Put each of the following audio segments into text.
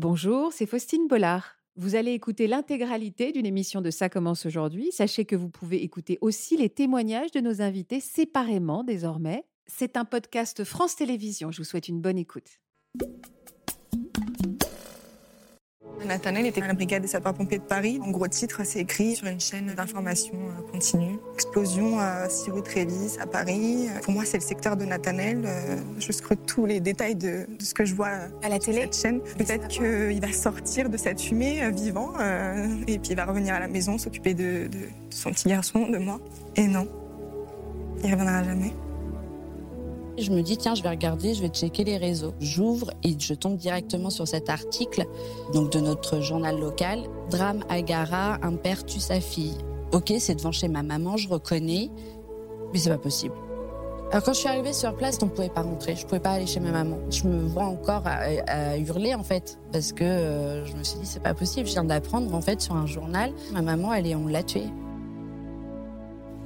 Bonjour, c'est Faustine Bollard. Vous allez écouter l'intégralité d'une émission de Ça commence aujourd'hui. Sachez que vous pouvez écouter aussi les témoignages de nos invités séparément désormais. C'est un podcast France Télévisions. Je vous souhaite une bonne écoute. Nathanaël était à la brigade des sapeurs-pompiers de Paris. En gros titre, c'est écrit sur une chaîne d'information euh, continue. Explosion à Cyrus Trévis, à Paris. Pour moi, c'est le secteur de Nathanaël. Euh, je scrute tous les détails de, ce que je vois euh, à la télé. Cette chaîne. Peut-être qu'il va sortir de cette fumée vivant et puis il va revenir à la maison, s'occuper de, de son petit garçon, de moi. Et non, il reviendra jamais. Je me dis, tiens, je vais regarder, je vais checker les réseaux. J'ouvre et je tombe directement sur cet article donc de notre journal local. Drame Agara, un père tue sa fille. Ok, c'est devant chez ma maman, je reconnais, mais c'est pas possible. Alors quand je suis arrivée sur place, on ne pouvait pas rentrer, je pouvais pas aller chez ma maman. Je me vois encore à, hurler en fait, parce que euh, je me suis dit c'est pas possible. Je viens d'apprendre en fait sur un journal, ma maman elle est, on l'a tuée.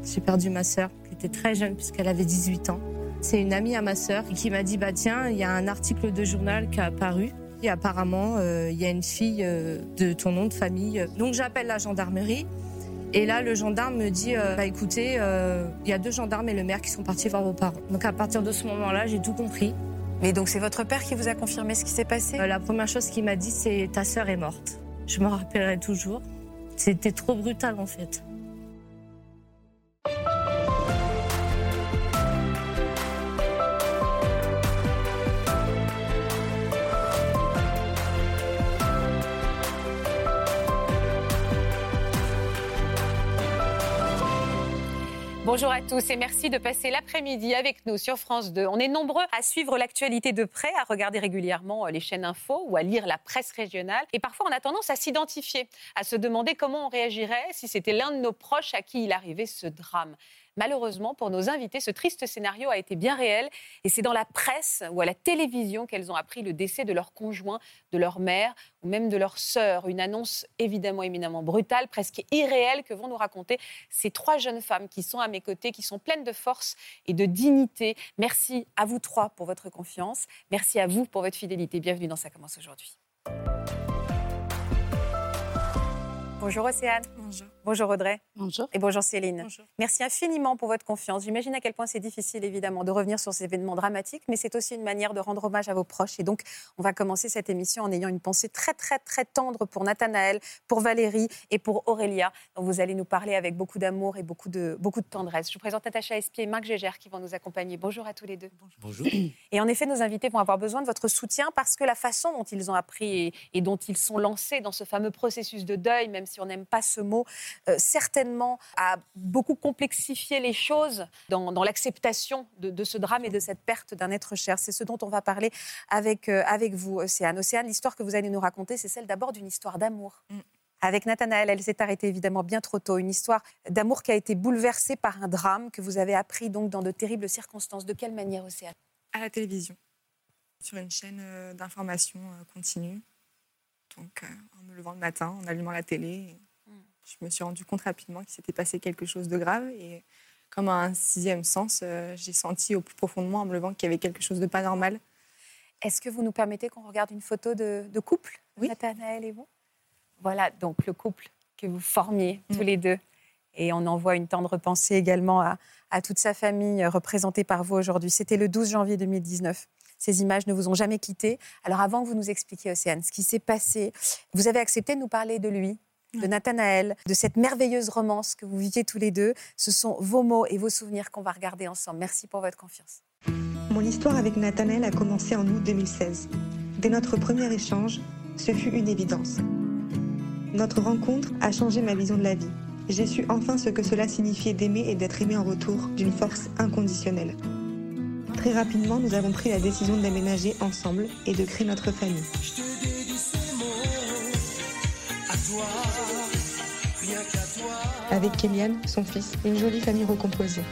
J'ai perdu ma sœur, qui était très jeune puisqu'elle avait 18 ans. C'est une amie à ma sœur qui m'a dit bah tiens, il y a un article de journal qui a apparu et apparemment euh, il y a une fille euh, de ton nom de famille. Donc j'appelle la gendarmerie et là le gendarme me dit euh, bah écoutez, il y a deux gendarmes et le maire qui sont partis voir vos parents. Donc à partir de ce moment-là, j'ai tout compris. Mais donc c'est votre père qui vous a confirmé ce qui s'est passé? La première chose qu'il m'a dit c'est ta sœur est morte. Je me rappellerai toujours. C'était trop brutal en fait. Bonjour à tous et merci de passer l'après-midi avec nous sur France 2. On est nombreux à suivre l'actualité de près, à regarder régulièrement euh, les chaînes info ou à lire la presse régionale. Et parfois, on a tendance à s'identifier, à se demander comment on réagirait si c'était l'un de nos proches à qui il arrivait ce drame. Malheureusement, pour nos invités, ce triste scénario a été bien réel et c'est dans la presse ou à la télévision qu'elles ont appris le décès de leur conjoint, de leur mère ou même de leur sœur. Une annonce évidemment éminemment brutale, presque irréelle que vont nous raconter ces trois jeunes femmes qui sont à mes côtés, qui sont pleines de force et de dignité. Merci à vous trois pour votre confiance. Merci à vous pour votre fidélité. Bienvenue dans Ça commence aujourd'hui. Bonjour Océane. Bonjour. Bonjour Audrey. Bonjour. Et bonjour Céline. Bonjour. Merci infiniment pour votre confiance. J'imagine à quel point c'est difficile évidemment de revenir sur ces événements dramatiques, mais c'est aussi une manière de rendre hommage à vos proches. Et donc, on va commencer cette émission en ayant une pensée très très très tendre pour Nathanaël, pour Valérie et pour Aurélia, dont vous allez nous parler avec beaucoup d'amour et beaucoup de, beaucoup de tendresse. Je vous présente Natacha Espier et Marc Gégère qui vont nous accompagner. Bonjour à tous les deux. Bonjour. Et en effet, nos invités vont avoir besoin de votre soutien parce que la façon dont ils ont appris et, et dont ils sont lancés dans ce fameux processus de deuil, même si on n'aime pas ce mot, euh, certainement a beaucoup complexifié les choses dans, dans l'acceptation de, de, ce drame et de cette perte d'un être cher. C'est ce dont on va parler avec, euh, avec vous, Océane. Océane, l'histoire que vous allez nous raconter, c'est celle d'abord d'une histoire d'amour. Mm. Avec Nathanaël, elle s'est arrêtée évidemment bien trop tôt. Une histoire d'amour qui a été bouleversée par un drame que vous avez appris donc dans de terribles circonstances. De quelle manière, Océane À la télévision, sur une chaîne euh, d'information continue. Donc, en me levant le matin, en allumant la télé, je me suis rendu compte rapidement qu'il s'était passé quelque chose de grave. Et comme un sixième sens, euh, j'ai senti au plus profond de moi, en me levant, qu'il y avait quelque chose de pas normal. Est-ce que vous nous permettez qu'on regarde une photo de, de couple, oui. Nathanaël et vous? Voilà donc le couple que vous formiez Mm. tous les deux. Et on envoie une tendre pensée également à, à toute sa famille euh, représentée par vous aujourd'hui. C'était le 12 janvier 2019. Ces images ne vous ont jamais quitté. Alors avant que vous nous expliquiez, Océane, ce qui s'est passé, vous avez accepté de nous parler de lui, de Nathanaël, de cette merveilleuse romance que vous viviez tous les deux. Ce sont vos mots et vos souvenirs qu'on va regarder ensemble. Merci pour votre confiance. Mon histoire avec Nathanaël a commencé en août 2016. Dès notre premier échange, ce fut une évidence. Notre rencontre a changé ma vision de la vie. J'ai su enfin ce que cela signifiait d'aimer et d'être aimé en retour d'une force inconditionnelle. Très rapidement, nous avons pris la décision de ensemble et de créer notre famille. Avec Kéliane, son fils, une jolie famille recomposée.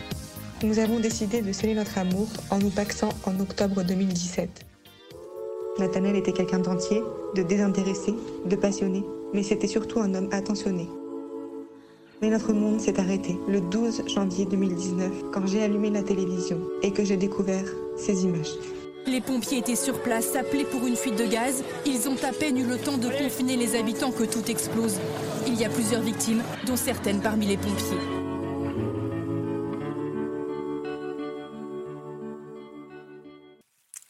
Nous avons décidé de sceller notre amour en nous paxant en octobre 2017. Nathanaël était quelqu'un d'entier, de désintéressé, de passionné, mais c'était surtout un homme attentionné. Mais notre monde s'est arrêté le 12 janvier 2019 quand j'ai allumé la télévision et que j'ai découvert ces images. Les pompiers étaient sur place, appelés pour une fuite de gaz. Ils ont à peine eu le temps de confiner les habitants que tout explose. Il y a plusieurs victimes, dont certaines parmi les pompiers.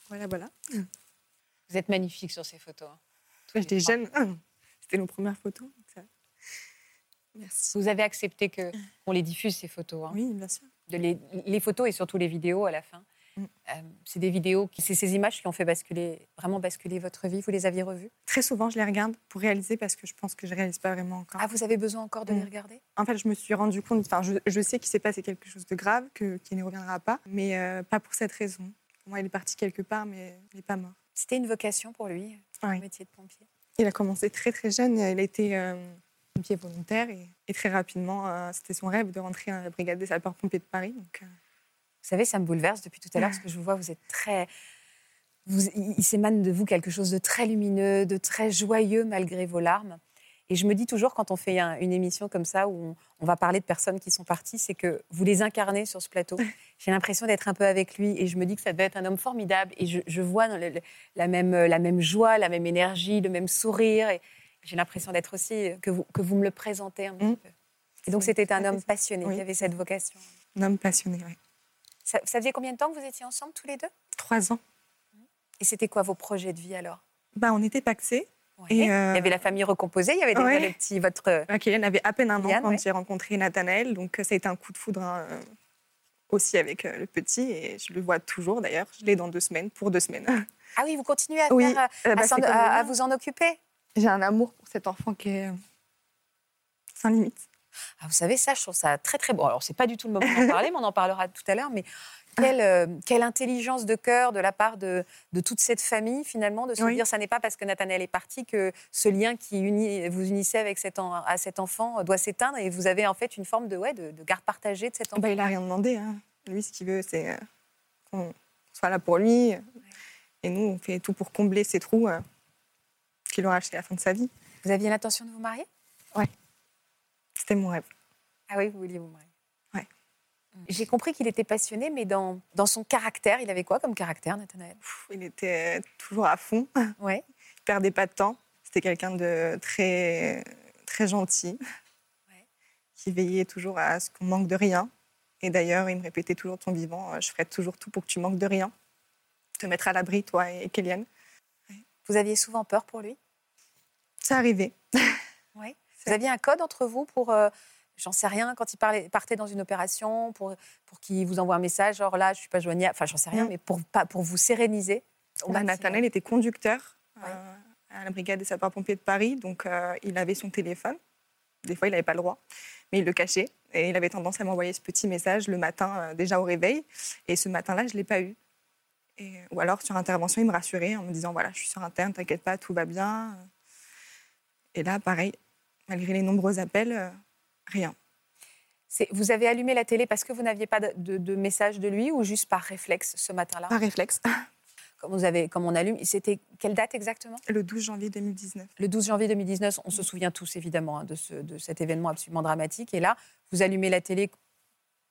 Voilà, voilà. Vous êtes magnifique sur ces photos. hein. J'étais jeune. C'était nos premières photos. donc ça- Merci. Vous avez accepté que qu'on les diffuse ces photos. hein. Oui, bien sûr. De les, les photos et surtout les vidéos à la fin. Mm. Euh, c'est des vidéos, qui- c'est ces images qui ont fait basculer, vraiment basculer votre vie. Vous les aviez revues? Très souvent, je les regarde pour réaliser parce que je pense que je réalise pas vraiment encore. Ah, vous avez besoin encore de les Mm. regarder? En fait, je me suis rendu compte, enfin, je, je sais qu'il s'est passé quelque chose de grave, que, qui ne reviendra pas, mais euh, pas pour cette raison. Pour moi, il est parti quelque part, mais il n'est pas mort. C'était une vocation pour lui, Oui. le métier de pompier. Il a commencé très très jeune, il a été euh, pompier volontaire et, et très rapidement, euh, c'était son rêve de rentrer dans la brigade des sapeurs-pompiers de Paris. Donc, euh, savez, ça me bouleverse depuis tout à l'heure parce que je vous vois, vous êtes très. Vous, il s'émane de vous quelque chose de très lumineux, de très joyeux malgré vos larmes. Et je me dis toujours, quand on fait un- une émission comme ça où on, on va parler de personnes qui sont parties, c'est que vous les incarnez sur ce plateau. J'ai l'impression d'être un peu avec lui et je me dis que ça devait être un homme formidable. Et je, je vois dans le- le- la, même, la même joie, la même énergie, le même sourire. Et j'ai l'impression d'être aussi que vous, que vous me le présentez un petit Mm. peu. Et donc, c'était un très homme passionné Oui. qui avait cette vocation. un homme passionné, ouais. Ça, ça faisait combien de temps que vous étiez ensemble tous les deux? Trois ans. Et c'était quoi vos projets de vie alors? Bah, on était paxés. Ouais. Et, euh, Il y avait la famille recomposée, il y avait déjà Ouais. le petit, votre... euh, Euh, Kylian avait à peine un an quand ouais. j'ai rencontré Nathanaël, donc euh, ça a été un coup de foudre hein, aussi avec euh, le petit, et je le vois toujours d'ailleurs. Je l'ai dans deux semaines, pour deux semaines. Ah oui, vous continuez à, Oui, faire, euh, à bah, à- à vous en occuper? J'ai un amour pour cet enfant qui est sans limite. Ah, Vous savez, ça, je trouve ça très très bon. Alors, c'est pas du tout le moment d'en parler, mais on en parlera tout à l'heure. Mais quelle, euh, quelle intelligence de cœur de la part de, de toute cette famille, finalement, de se Oui. dire, ça n'est pas parce que Nathanaël est parti que ce lien qui unit, vous unissait avec cet, en- à cet enfant doit s'éteindre et vous avez en fait une forme de, ouais, de, de garde partagée de cet enfant. Bah, il n'a rien demandé. hein. Lui, ce qu'il veut, c'est euh, qu'on soit là pour lui. Et nous, on fait tout pour combler ces trous euh, qu'il aura jusqu'à la fin de sa vie. Vous aviez l'intention de vous marier? C'était mon rêve. Ah oui, vous vouliez vous marier. Ouais. J'ai compris qu'il était passionné, mais dans, dans son caractère, il avait quoi comme caractère, Nathanaël? Il était toujours à fond. Ouais. Il perdait pas de temps. C'était quelqu'un de très, très gentil, Ouais. qui veillait toujours à ce qu'on manque de rien. Et d'ailleurs, il me répétait toujours son vivant, euh, je ferai toujours tout pour que tu manques de rien. Te mettre à l'abri, toi et Kéliane. Vous aviez souvent peur pour lui? C'est arrivé. Oui. Vous aviez un code entre vous pour, euh, j'en sais rien, quand il parlait, partait dans une opération, pour, pour qu'il vous envoie un message, genre là, je suis pas joignable, enfin, j'en sais rien, Mm. mais pour, pas, pour vous séréniser. Bah. Nathanaël était conducteur euh, à la brigade des sapeurs-pompiers de Paris, donc euh, il avait son téléphone. Des fois, il n'avait pas le droit, mais il le cachait. Et il avait tendance à m'envoyer ce petit message le matin, déjà au réveil. Et ce matin-là, je ne l'ai pas eu. Et, ou alors, sur intervention, il me rassurait en me disant voilà, je suis sur interne, t'inquiète pas, tout va bien. Et là, pareil, malgré les nombreux appels, euh, rien. Vous avez allumé la télé parce que vous n'aviez pas de, de- de message de lui ou juste par réflexe ce matin-là? Par réflexe. comme, vous avez, comme on allume, c'était quelle date exactement? Le 12 janvier 2019. Le 12 janvier 2019, on se souvient tous évidemment hein, de, ce- de cet événement absolument dramatique. Et là, vous allumez la télé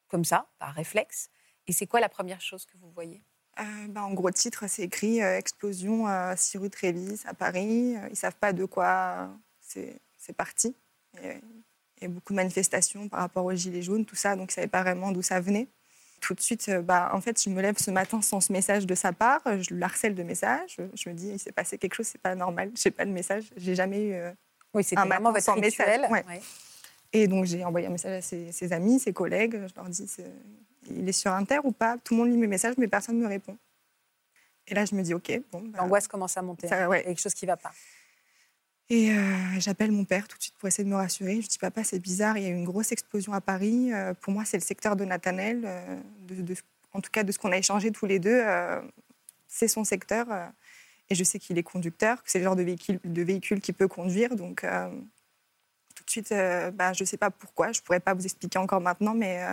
comme ça, par réflexe. Et c'est quoi la première chose que vous voyez? Euh, bah, en gros titre, c'est écrit euh, explosion à 6 rue Trévis à Paris. Ils savent pas de quoi c'est c'est parti. Et, Il y a beaucoup de manifestations par rapport aux gilets jaunes, tout ça, donc ils ne savaient pas vraiment d'où ça venait. Tout de suite, euh, bah, en fait, je me lève ce matin sans ce message de sa part. Je le harcèle de messages. Je me dis, il s'est passé quelque chose, c'est pas normal. Je n'ai pas de message. J'ai jamais eu. euh, Oui, Un matin votre sans rituel. message, ouais. Ouais. Et donc, j'ai envoyé un message à ses, ses amis, ses collègues. Je leur dis, il est sur Inter ou pas? Tout le monde lit mes messages, mais personne ne me répond. Et là, je me dis, OK, bon. bah, L'angoisse commence à monter. Ça, ouais. Quelque chose qui ne va pas. Et euh, j'appelle mon père tout de suite pour essayer de me rassurer. Je dis, papa, c'est bizarre, il y a eu une grosse explosion à Paris. Euh, pour moi, c'est le secteur de Nathanel. euh, de- de- en tout cas, de ce qu'on a échangé tous les deux, c'est son secteur. et je sais qu'il est conducteur, que c'est le genre de véhicule, de véhicule qu'il peut conduire. Donc, tout de suite, bah, je ne sais pas pourquoi. Je ne pourrais pas vous expliquer encore maintenant, mais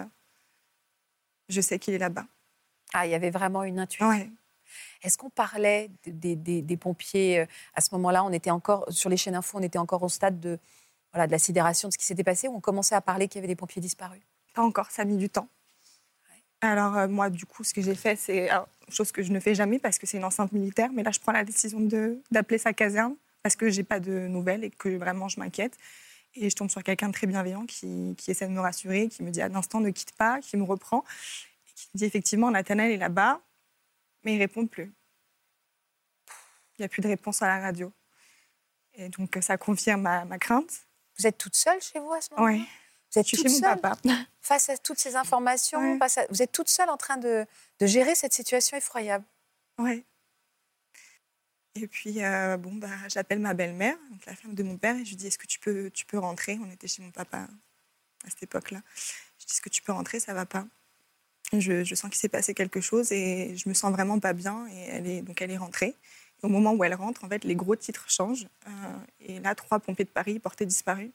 je sais qu'il est là-bas. Ah, il y avait vraiment une intuition. Ouais. Est-ce qu'on parlait de- des, des- des pompiers euh, à ce moment-là On était encore sur les chaînes info, on était encore au stade de, voilà, de la sidération de ce qui s'était passé, ou on commençait à parler qu'il y avait des pompiers disparus? Pas encore, ça a mis du temps. Alors, euh, moi, du coup, ce que j'ai fait, c'est chose que je ne fais jamais parce que c'est une enceinte militaire. Mais là, je prends la décision d'appeler sa caserne parce que j'ai pas de nouvelles et que vraiment je m'inquiète. Et je tombe sur quelqu'un de très bienveillant qui, qui, essaie de me rassurer, qui me dit à l'instant ne quitte pas, qui me reprend, et qui me dit effectivement Nathanaël est là-bas, mais il répond plus. Il n'y a plus de réponse à la radio. Et donc ça confirme ma, ma crainte. Vous êtes toute seule chez vous à ce moment-là? Oui. Vous êtes Je suis toute chez mon seule papa. face à toutes ces informations Ouais. face à- Vous êtes toute seule en train de, de gérer cette situation effroyable. Ouais. Et puis, euh, bon, bah, j'appelle ma belle-mère, la femme de mon père, et je lui dis Est-ce que tu peux, tu peux rentrer? On était chez mon papa à cette époque-là. Je dis Est-ce que tu peux rentrer? Ça va pas. Je, sens qu'il s'est passé quelque chose et je me sens vraiment pas bien. Et elle est, donc, elle est rentrée. Au moment où elle rentre, en fait, les gros titres changent. Euh, et là, trois pompiers de Paris portaient disparus.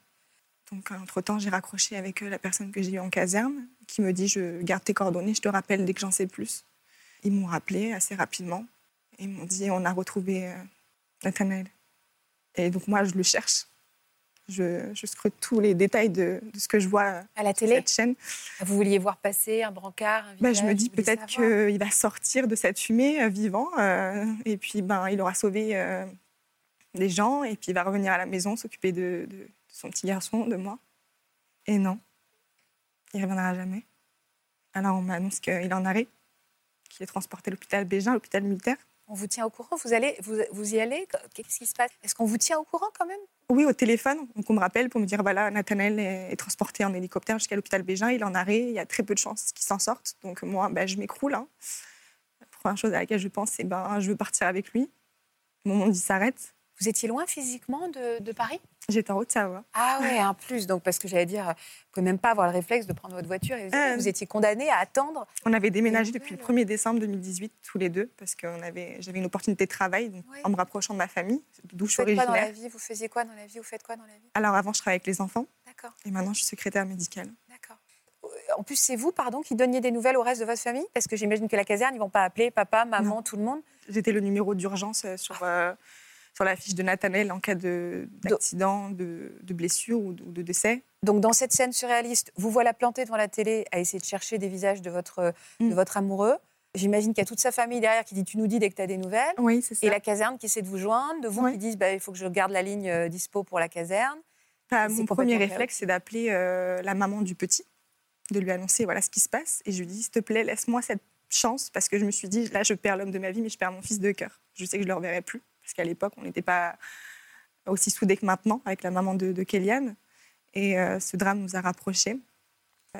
Donc, entre-temps, j'ai raccroché avec euh, la personne que j'ai eue en caserne, qui me dit Je garde tes coordonnées, je te rappelle dès que j'en sais plus. Ils m'ont rappelé assez rapidement. Ils m'ont dit on a retrouvé euh, Nathanaël. Et donc moi, je le cherche. Je, je scrute tous les détails de, de ce que je vois euh, À la télé, cette chaîne. vous vouliez voir passer un brancard, un Bah, je me dis peut-être qu'il va sortir de cette fumée euh, vivant. euh, et puis ben, il aura sauvé euh, des gens. Et puis il va revenir à la maison, s'occuper de, de- de son petit garçon, de moi. Et non, il ne reviendra jamais. Alors on m'annonce qu'il est en arrêt, qu'il est transporté à l'hôpital Bégin, l'hôpital militaire. On vous tient au courant? Vous, allez, vous, vous y allez? Qu'est-ce qui se passe? Est-ce qu'on vous tient au courant quand même? Oui, au téléphone. Donc on me rappelle pour me dire voilà, Nathanaël est, est transporté en hélicoptère jusqu'à l'hôpital Bégin, il est en arrêt, il y a très peu de chances qu'il s'en sorte. Donc moi, ben, je m'écroule. hein. La première chose à laquelle je pense, c'est ben, je veux partir avec lui. Où il s'arrête, Vous étiez loin physiquement de, de Paris? J'étais en Haute-Savoie. Ah ouais, en plus. Donc parce que j'allais dire, vous pouvez même pas avoir le réflexe de prendre votre voiture et Ah. vous étiez condamné à attendre. On avait déménagé depuis le nouvelles. 1er décembre 2018, tous les deux, parce que j'avais une opportunité de travail donc, Ouais. en me rapprochant de ma famille, d'où je suis quoi dans la originaire. vie? Vous faisiez quoi dans la vie? Vous faites quoi dans la vie? Alors avant, je travaillais avec les enfants D'accord, et maintenant, je suis secrétaire médicale. d'accord. Euh, En plus, c'est vous, pardon, qui donniez des nouvelles au reste de votre famille? Parce que j'imagine que la caserne, ils vont pas appeler papa, maman, tout le monde. J'étais le numéro d'urgence euh, sur, euh, sur la fiche de Nathanaël en cas de- d'accident, de, de blessure ou de, décès. Donc dans cette scène surréaliste, vous voilà planté devant la télé à essayer de chercher des visages de votre, de Mm. votre amoureux. J'imagine qu'il y a toute sa famille derrière qui dit tu nous dis dès que tu as des nouvelles. Oui, c'est ça. Et la caserne qui essaie de vous joindre, de vous qui disent bah, il faut que je garde la ligne euh, dispo pour la caserne. Bah, mon premier réflexe, c'est d'appeler euh, la maman du petit, de lui annoncer voilà ce qui se passe. Et je lui dis, s'il te plaît, laisse-moi cette chance, parce que je me suis dit, là, je perds l'homme de ma vie, mais je perds mon fils de cœur. Je sais que je ne le reverrai plus, parce qu'à l'époque, on n'était pas aussi soudés que maintenant avec la maman de, de Kéliane. Et euh, ce drame nous a rapprochés.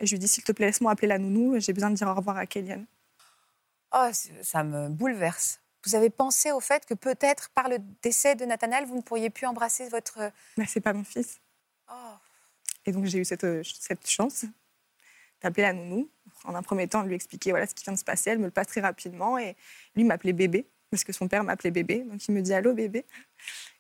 Je lui dis, s'il te plaît, laisse-moi appeler la nounou, j'ai besoin de dire au revoir à Kéliane. Oh, ça me bouleverse. Vous avez pensé au fait que peut-être par le décès de Nathanaël, vous ne pourriez plus embrasser votre... Mais c'est pas mon fils. Oh. Et donc j'ai eu cette, euh, cette chance d'appeler la nounou, en un premier temps de lui expliquer voilà ce qui vient de se passer. Elle me le passe très rapidement et lui m'appelait bébé parce que son père m'appelait bébé. Donc il me dit allô bébé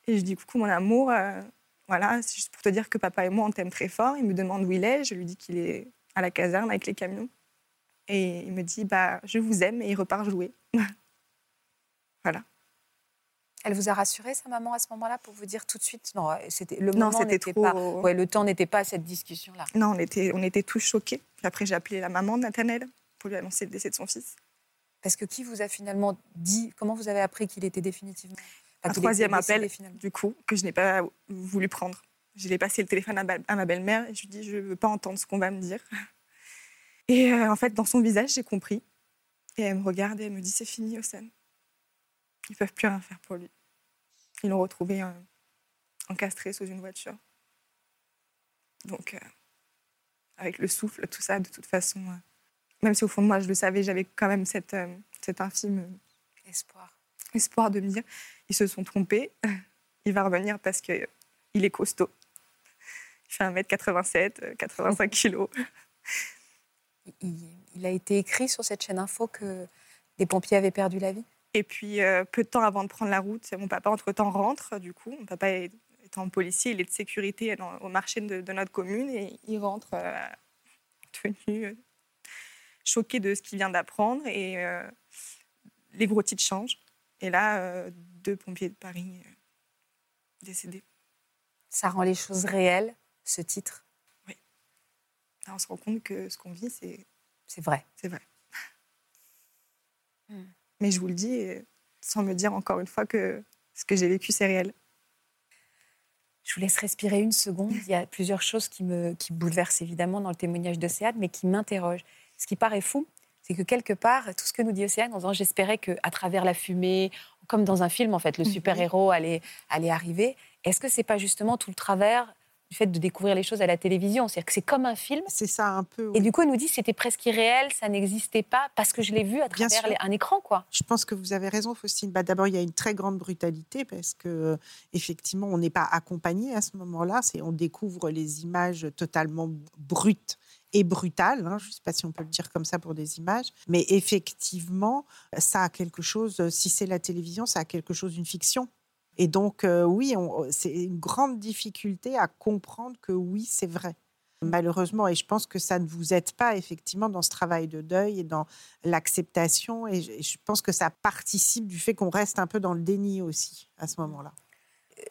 et je dis coucou mon amour. euh, voilà, c'est juste pour te dire que papa et moi on t'aime très fort. Il me demande où il est. Je lui dis qu'il est à la caserne avec les camions et il me dit bah je vous aime et il repart jouer. voilà. Elle vous a rassuré, sa maman, à ce moment-là, pour vous dire tout de suite? Non, c'était le Non, moment c'était n'était trop- pas... Ouais, le temps n'était pas à cette discussion-là. Non, on était, on était tous choqués. Après j'ai appelé la maman de Nathanaël pour lui annoncer le décès de son fils. Parce que qui vous a finalement dit... Comment vous avez appris qu'il était définitivement... un troisième appel, finalement du coup, que je n'ai pas voulu prendre. Je l'ai passé le téléphone à, ma belle-mère et je lui dis je ne veux pas entendre ce qu'on va me dire. Et euh, en fait, dans son visage, j'ai compris. Et elle me regarde et elle me dit c'est fini, Océane. Ils peuvent plus rien faire pour lui. Ils l'ont retrouvé euh, encastré sous une voiture. Donc, euh, avec le souffle, tout ça, de toute façon, même si au fond de moi, je le savais, j'avais quand même cette, euh, cet infime Espoir. espoir de me dire ils se sont trompés, il va revenir parce qu'il est costaud. Il fait 1m87, euh, 85 kilos. Il, il a été écrit sur cette chaîne info que des pompiers avaient perdu la vie? Et puis, euh, peu de temps avant de prendre la route, mon papa, entre-temps, rentre, du coup. Mon papa est, étant policier, il est de sécurité dans- au marché de, de notre commune et il rentre euh, tenu, euh, choqué de ce qu'il vient d'apprendre et euh, les gros titres changent. Et là, euh, deux pompiers de Paris euh, décédés. Ça rend les choses réelles, ce titre? Là, on se rend compte que ce qu'on vit, c'est C'est vrai. c'est vrai. Hmm. Mais je vous le dis sans me dire encore une fois que ce que j'ai vécu, c'est réel. Je vous laisse respirer une seconde. Il y a plusieurs choses qui me qui bouleversent évidemment dans le témoignage d'Océane, mais qui m'interrogent. Ce qui paraît fou, c'est que quelque part, tout ce que nous dit Océane, en disant j'espérais qu'à travers la fumée, comme dans un film en fait, le mhm. super-héros allait, allait arriver. Est-ce que c'est pas justement tout le travers du fait de découvrir les choses à la télévision? C'est-à-dire que c'est comme un film. C'est ça un peu. Et du coup, elle nous dit c'était presque irréel, ça n'existait pas parce que je l'ai vu à travers un écran, quoi. Je pense que vous avez raison, Faustine. Bah, D'abord, il y a une très grande brutalité parce que euh, effectivement, on n'est pas accompagné à ce moment-là. C'est on découvre les images totalement brutes et brutales. Hein. je ne sais pas si on peut le dire comme ça pour des images, mais effectivement, ça a quelque chose. Si c'est la télévision, ça a quelque chose d'une fiction. Et donc, euh, oui, c'est une grande difficulté à comprendre que oui, c'est vrai. Malheureusement, et je pense que ça ne vous aide pas effectivement dans ce travail de deuil et dans l'acceptation. Et je pense que ça participe du fait qu'on reste un peu dans le déni aussi à ce moment-là.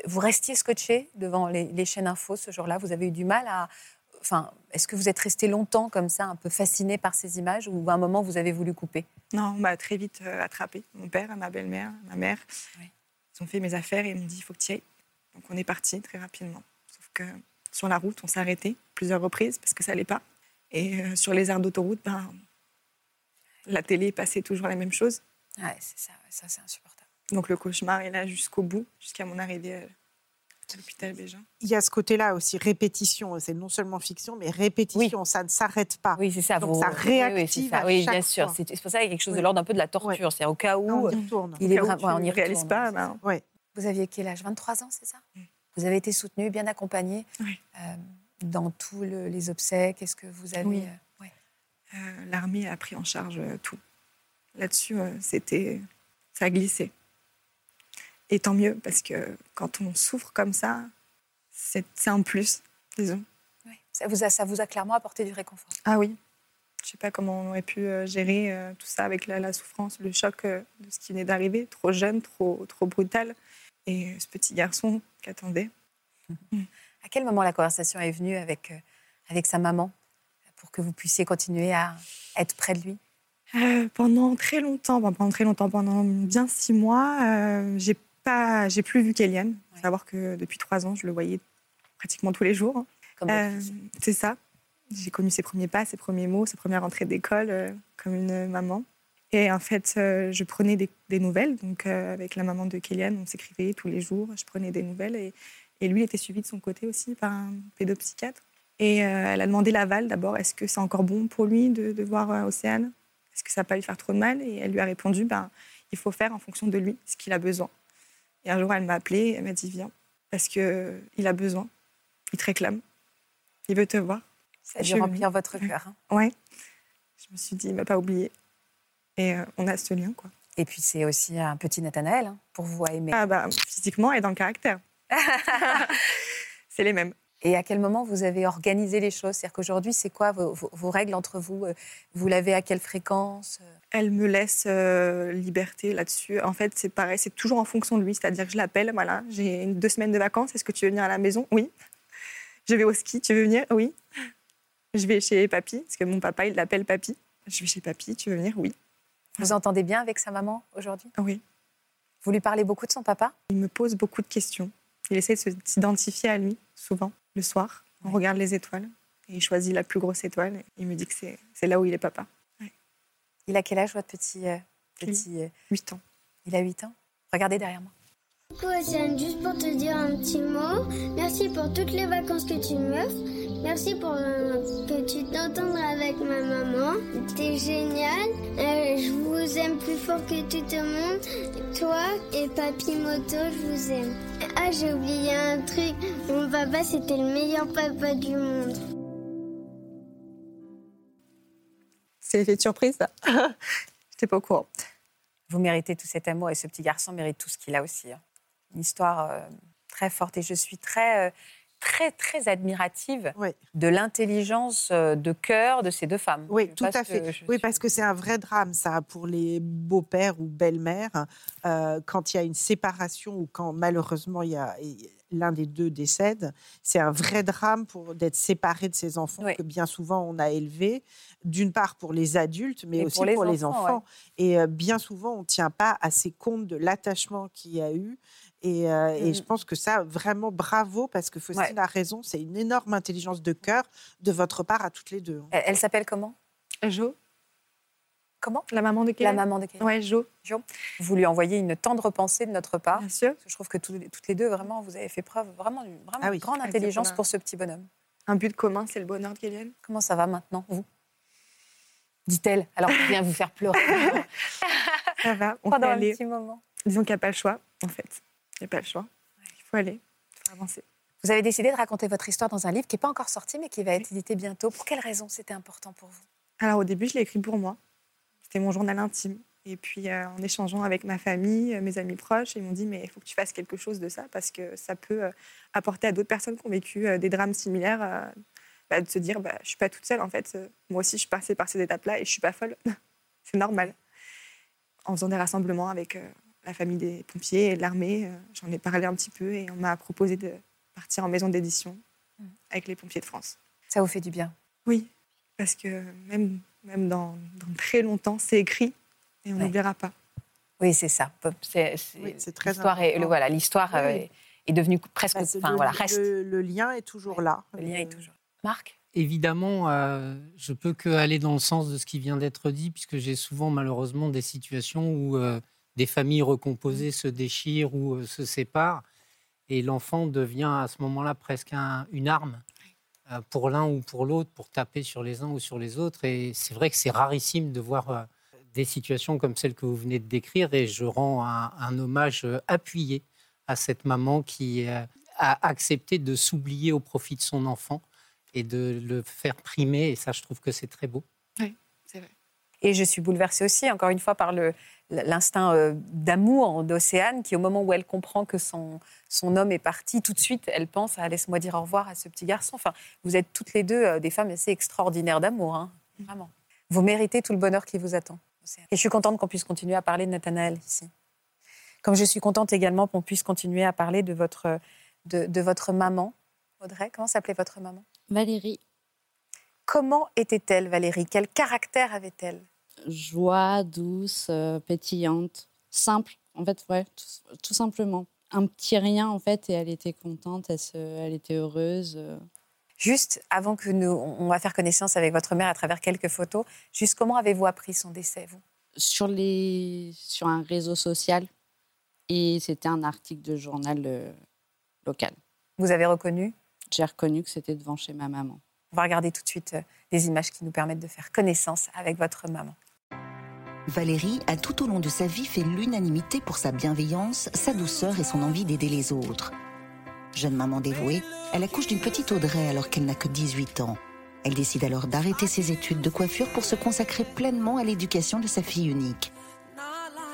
Vous restiez scotché devant les, chaînes info ce jour-là? Vous avez eu du mal à. Enfin, est-ce que vous êtes resté longtemps comme ça, un peu fasciné par ces images, ou à un moment vous avez voulu couper? Non, on m'a très vite euh, attrapé. Mon père, ma belle-mère, ma mère. Oui ont fait mes affaires et ils m'ont dit il faut que tu y ailles. Donc on est parti très rapidement. Sauf que sur la route, on s'est arrêté plusieurs reprises parce que ça n'allait pas. Et euh, sur les aires d'autoroute, ben, la télé passait toujours la même chose. Ouais, c'est ça, ça c'est insupportable. Donc le cauchemar est là jusqu'au bout, jusqu'à mon arrivée à l'hôpital Bégin. Il y a ce côté-là aussi, répétition. C'est non seulement fiction, mais répétition, ça ne s'arrête pas. Oui, c'est ça. Donc ça réactive. Oui, oui bien sûr. C'est pour ça qu'il y a quelque chose de l'ordre un peu de la torture. C'est au cas où. on y retourne. Il est on n'y réalise pas. Ben... Vous aviez quel âge? 23 ans, c'est ça? Mm. Vous avez été soutenu, bien accompagné euh, dans tous les obsèques. Est-ce que vous avez. Oui. Euh, euh, l'armée a pris en charge tout. Là-dessus, c'était. Ça a glissé. Et tant mieux, parce que quand on souffre comme ça, c'est un plus, disons. Oui. Ça, vous a, ça vous a clairement apporté du réconfort. Ah oui. Je ne sais pas comment on aurait pu gérer tout ça avec la, souffrance, le choc de ce qui venait d'arriver, trop jeune, trop, trop brutal et ce petit garçon qui attendait. À quel moment la conversation est venue avec, euh, avec sa maman pour que vous puissiez continuer à être près de lui? Euh, Pendant très longtemps, pendant très longtemps, pendant bien six mois, euh, j'ai pas, j'ai plus vu Kéliane. Ouais. Savoir que depuis trois ans, je le voyais pratiquement tous les jours. Euh, c'est ça. J'ai connu ses premiers pas, ses premiers mots, ses premières rentrées d'école comme une maman. Et en fait, euh, je prenais des, nouvelles. Donc, euh, avec la maman de Kéliane, on s'écrivait tous les jours. Je prenais des nouvelles. Et, et, lui était suivi de son côté aussi par un pédopsychiatre. Et euh, elle a demandé l'aval d'abord. Est-ce que c'est encore bon pour lui de, de voir Océane? Est-ce que ça va pas lui faire trop de mal? Et elle lui a répondu ben, il faut faire en fonction de lui ce qu'il a besoin. Et un jour, elle m'a appelée. Elle m'a dit viens. Parce qu'il a besoin. Il te réclame. Il veut te voir. Ça a dû remplir votre cœur. Hein. Ouais. Je me suis dit il m'a pas oublié. Et euh, on a ce lien, quoi. Et puis c'est aussi un petit Nathanaël hein, pour vous à aimer. Ah bah, physiquement et dans le caractère. c'est les mêmes. Et à quel moment vous avez organisé les choses? C'est-à-dire qu'aujourd'hui, c'est quoi vos, règles entre vous? Vous l'avez à quelle fréquence Elle me laisse euh, liberté là-dessus. En fait, c'est pareil, c'est toujours en fonction de lui. C'est-à-dire que je l'appelle, voilà, j'ai deux semaines de vacances, est-ce que tu veux venir à la maison? Oui. Je vais au ski, tu veux venir? Oui. Je vais chez papy, parce que mon papa, il l'appelle papy. Je vais chez papy, tu veux venir? Oui. Vous entendez bien avec sa maman aujourd'hui? Oui. Vous lui parlez beaucoup de son papa? Il me pose beaucoup de questions. Il essaie de s'identifier à lui, souvent, le soir. On regarde les étoiles et il choisit la plus grosse étoile. il me dit que c'est là où il est papa. Il a quel âge, votre petit, euh, petit 8 euh, ans. Il a 8 ans? Regardez derrière moi. Coucou Océane, juste pour te dire un petit mot. Merci pour toutes les vacances que tu m'offres. Merci pour que tu t'entendre avec ma maman. T'es génial. Euh, je vous aime plus fort que tout le monde. Toi et Papy Moto, je vous aime. Ah, j'ai oublié un truc. Mon papa, c'était le meilleur papa du monde. C'est l'effet de surprise, ça. J'étais pas au courant. Vous méritez tout cet amour et ce petit garçon mérite tout ce qu'il a aussi. Hein. Une histoire euh, très forte et je suis très... Euh, très, très admirative de l'intelligence euh, de cœur de ces deux femmes. Oui, tout à fait. Oui, parce que c'est un vrai drame, ça, pour les beaux-pères ou belles-mères, euh, quand il y a une séparation ou quand malheureusement il y a l'un des deux décède, c'est un vrai drame pour d'être séparé de ses enfants que bien souvent on a élevés, d'une part pour les adultes, mais aussi pour les, enfants. Et euh, bien souvent, on ne tient pas assez compte de l'attachement qu'il y a eu et, euh, je mmh. pense que ça, vraiment bravo, parce que Faustine a raison, c'est une énorme intelligence de cœur de votre part à toutes les deux. Hein. Elle, s'appelle comment? Jo. Comment? La maman de La maman de Ouais, Jo. jo. Vous lui envoyez une tendre pensée de notre part. Bien sûr. Je trouve que toutes les deux, vraiment, vous avez fait preuve vraiment d'une vraiment ah grande intelligence pour ce petit bonhomme. Un but commun, c'est le bonheur de Kélian. Comment ça va maintenant, vous? Dit-elle, alors je viens vous faire pleurer. ça va, on Pendant un petit moment. Disons qu'il n'y a pas le choix, en fait. Il n'y a pas le choix. Il faut aller, il faut avancer. Vous avez décidé de raconter votre histoire dans un livre qui n'est pas encore sorti, mais qui va être édité bientôt. Pour quelles raisons c'était important pour vous? Alors au début, je l'ai écrit pour moi. C'était mon journal intime. Et puis euh, en échangeant avec ma famille, euh, mes amis proches, ils m'ont dit mais il faut que tu fasses quelque chose de ça parce que ça peut euh, apporter à d'autres personnes qui ont vécu des drames similaires bah, de se dire bah, je suis pas toute seule en fait. moi aussi je suis passée par ces étapes-là et je suis pas folle. C'est normal. En faisant des rassemblements avec la famille des pompiers et de l'armée. Euh, j'en ai parlé un petit peu et on m'a proposé de partir en maison d'édition mmh. avec les pompiers de France. Ça vous fait du bien? Oui, parce que même, même dans, très longtemps, c'est écrit et on n'oubliera pas. Oui, c'est ça. C'est très l'histoire est, voilà, l'histoire euh, est, devenue presque. Bah, enfin, le, voilà, reste. Le, lien est toujours là. Le lien est toujours. Marc? Évidemment, euh, je peux que aller dans le sens de ce qui vient d'être dit, puisque j'ai souvent malheureusement des situations où des familles recomposées se déchirent ou euh, se séparent. Et l'enfant devient à ce moment-là presque une arme euh, pour l'un ou pour l'autre, pour taper sur les uns ou sur les autres. Et c'est vrai que c'est rarissime de voir euh, des situations comme celle que vous venez de décrire. Et je rends un, hommage appuyé à cette maman qui a accepté de s'oublier au profit de son enfant et de le faire primer. Et ça, je trouve que c'est très beau. Oui. Et je suis bouleversée aussi, encore une fois, par le, l'instinct euh, d'amour d'Océane, qui au moment où elle comprend que son, son homme est parti, tout de suite, elle pense à laisse-moi dire au revoir à ce petit garçon. Enfin, vous êtes toutes les deux euh, des femmes assez extraordinaires d'amour, hein, vraiment. Vous méritez tout le bonheur qui vous attend. Et je suis contente qu'on puisse continuer à parler de Nathanaël ici. Comme je suis contente également qu'on puisse continuer à parler de votre, de, de votre maman. Audrey, comment s'appelait votre maman? Valérie. Comment était-elle, Valérie? Quel caractère avait-elle? Joie, douce, euh, pétillante, simple. En fait, ouais, tout, simplement. Un petit rien, en fait, et elle était contente, elle, elle était heureuse. Euh. Juste avant que nous, on va faire connaissance avec votre mère à travers quelques photos. Juste comment avez-vous appris son décès, vous? Sur les, sur un réseau social, et c'était un article de journal euh, local. Vous avez reconnu? J'ai reconnu que c'était devant chez ma maman. On va regarder tout de suite des images qui nous permettent de faire connaissance avec votre maman. Valérie a tout au long de sa vie fait l'unanimité pour sa bienveillance, sa douceur et son envie d'aider les autres. Jeune maman dévouée, elle accouche d'une petite Audrey alors qu'elle n'a que 18 ans. Elle décide alors d'arrêter ses études de coiffure pour se consacrer pleinement à l'éducation de sa fille unique.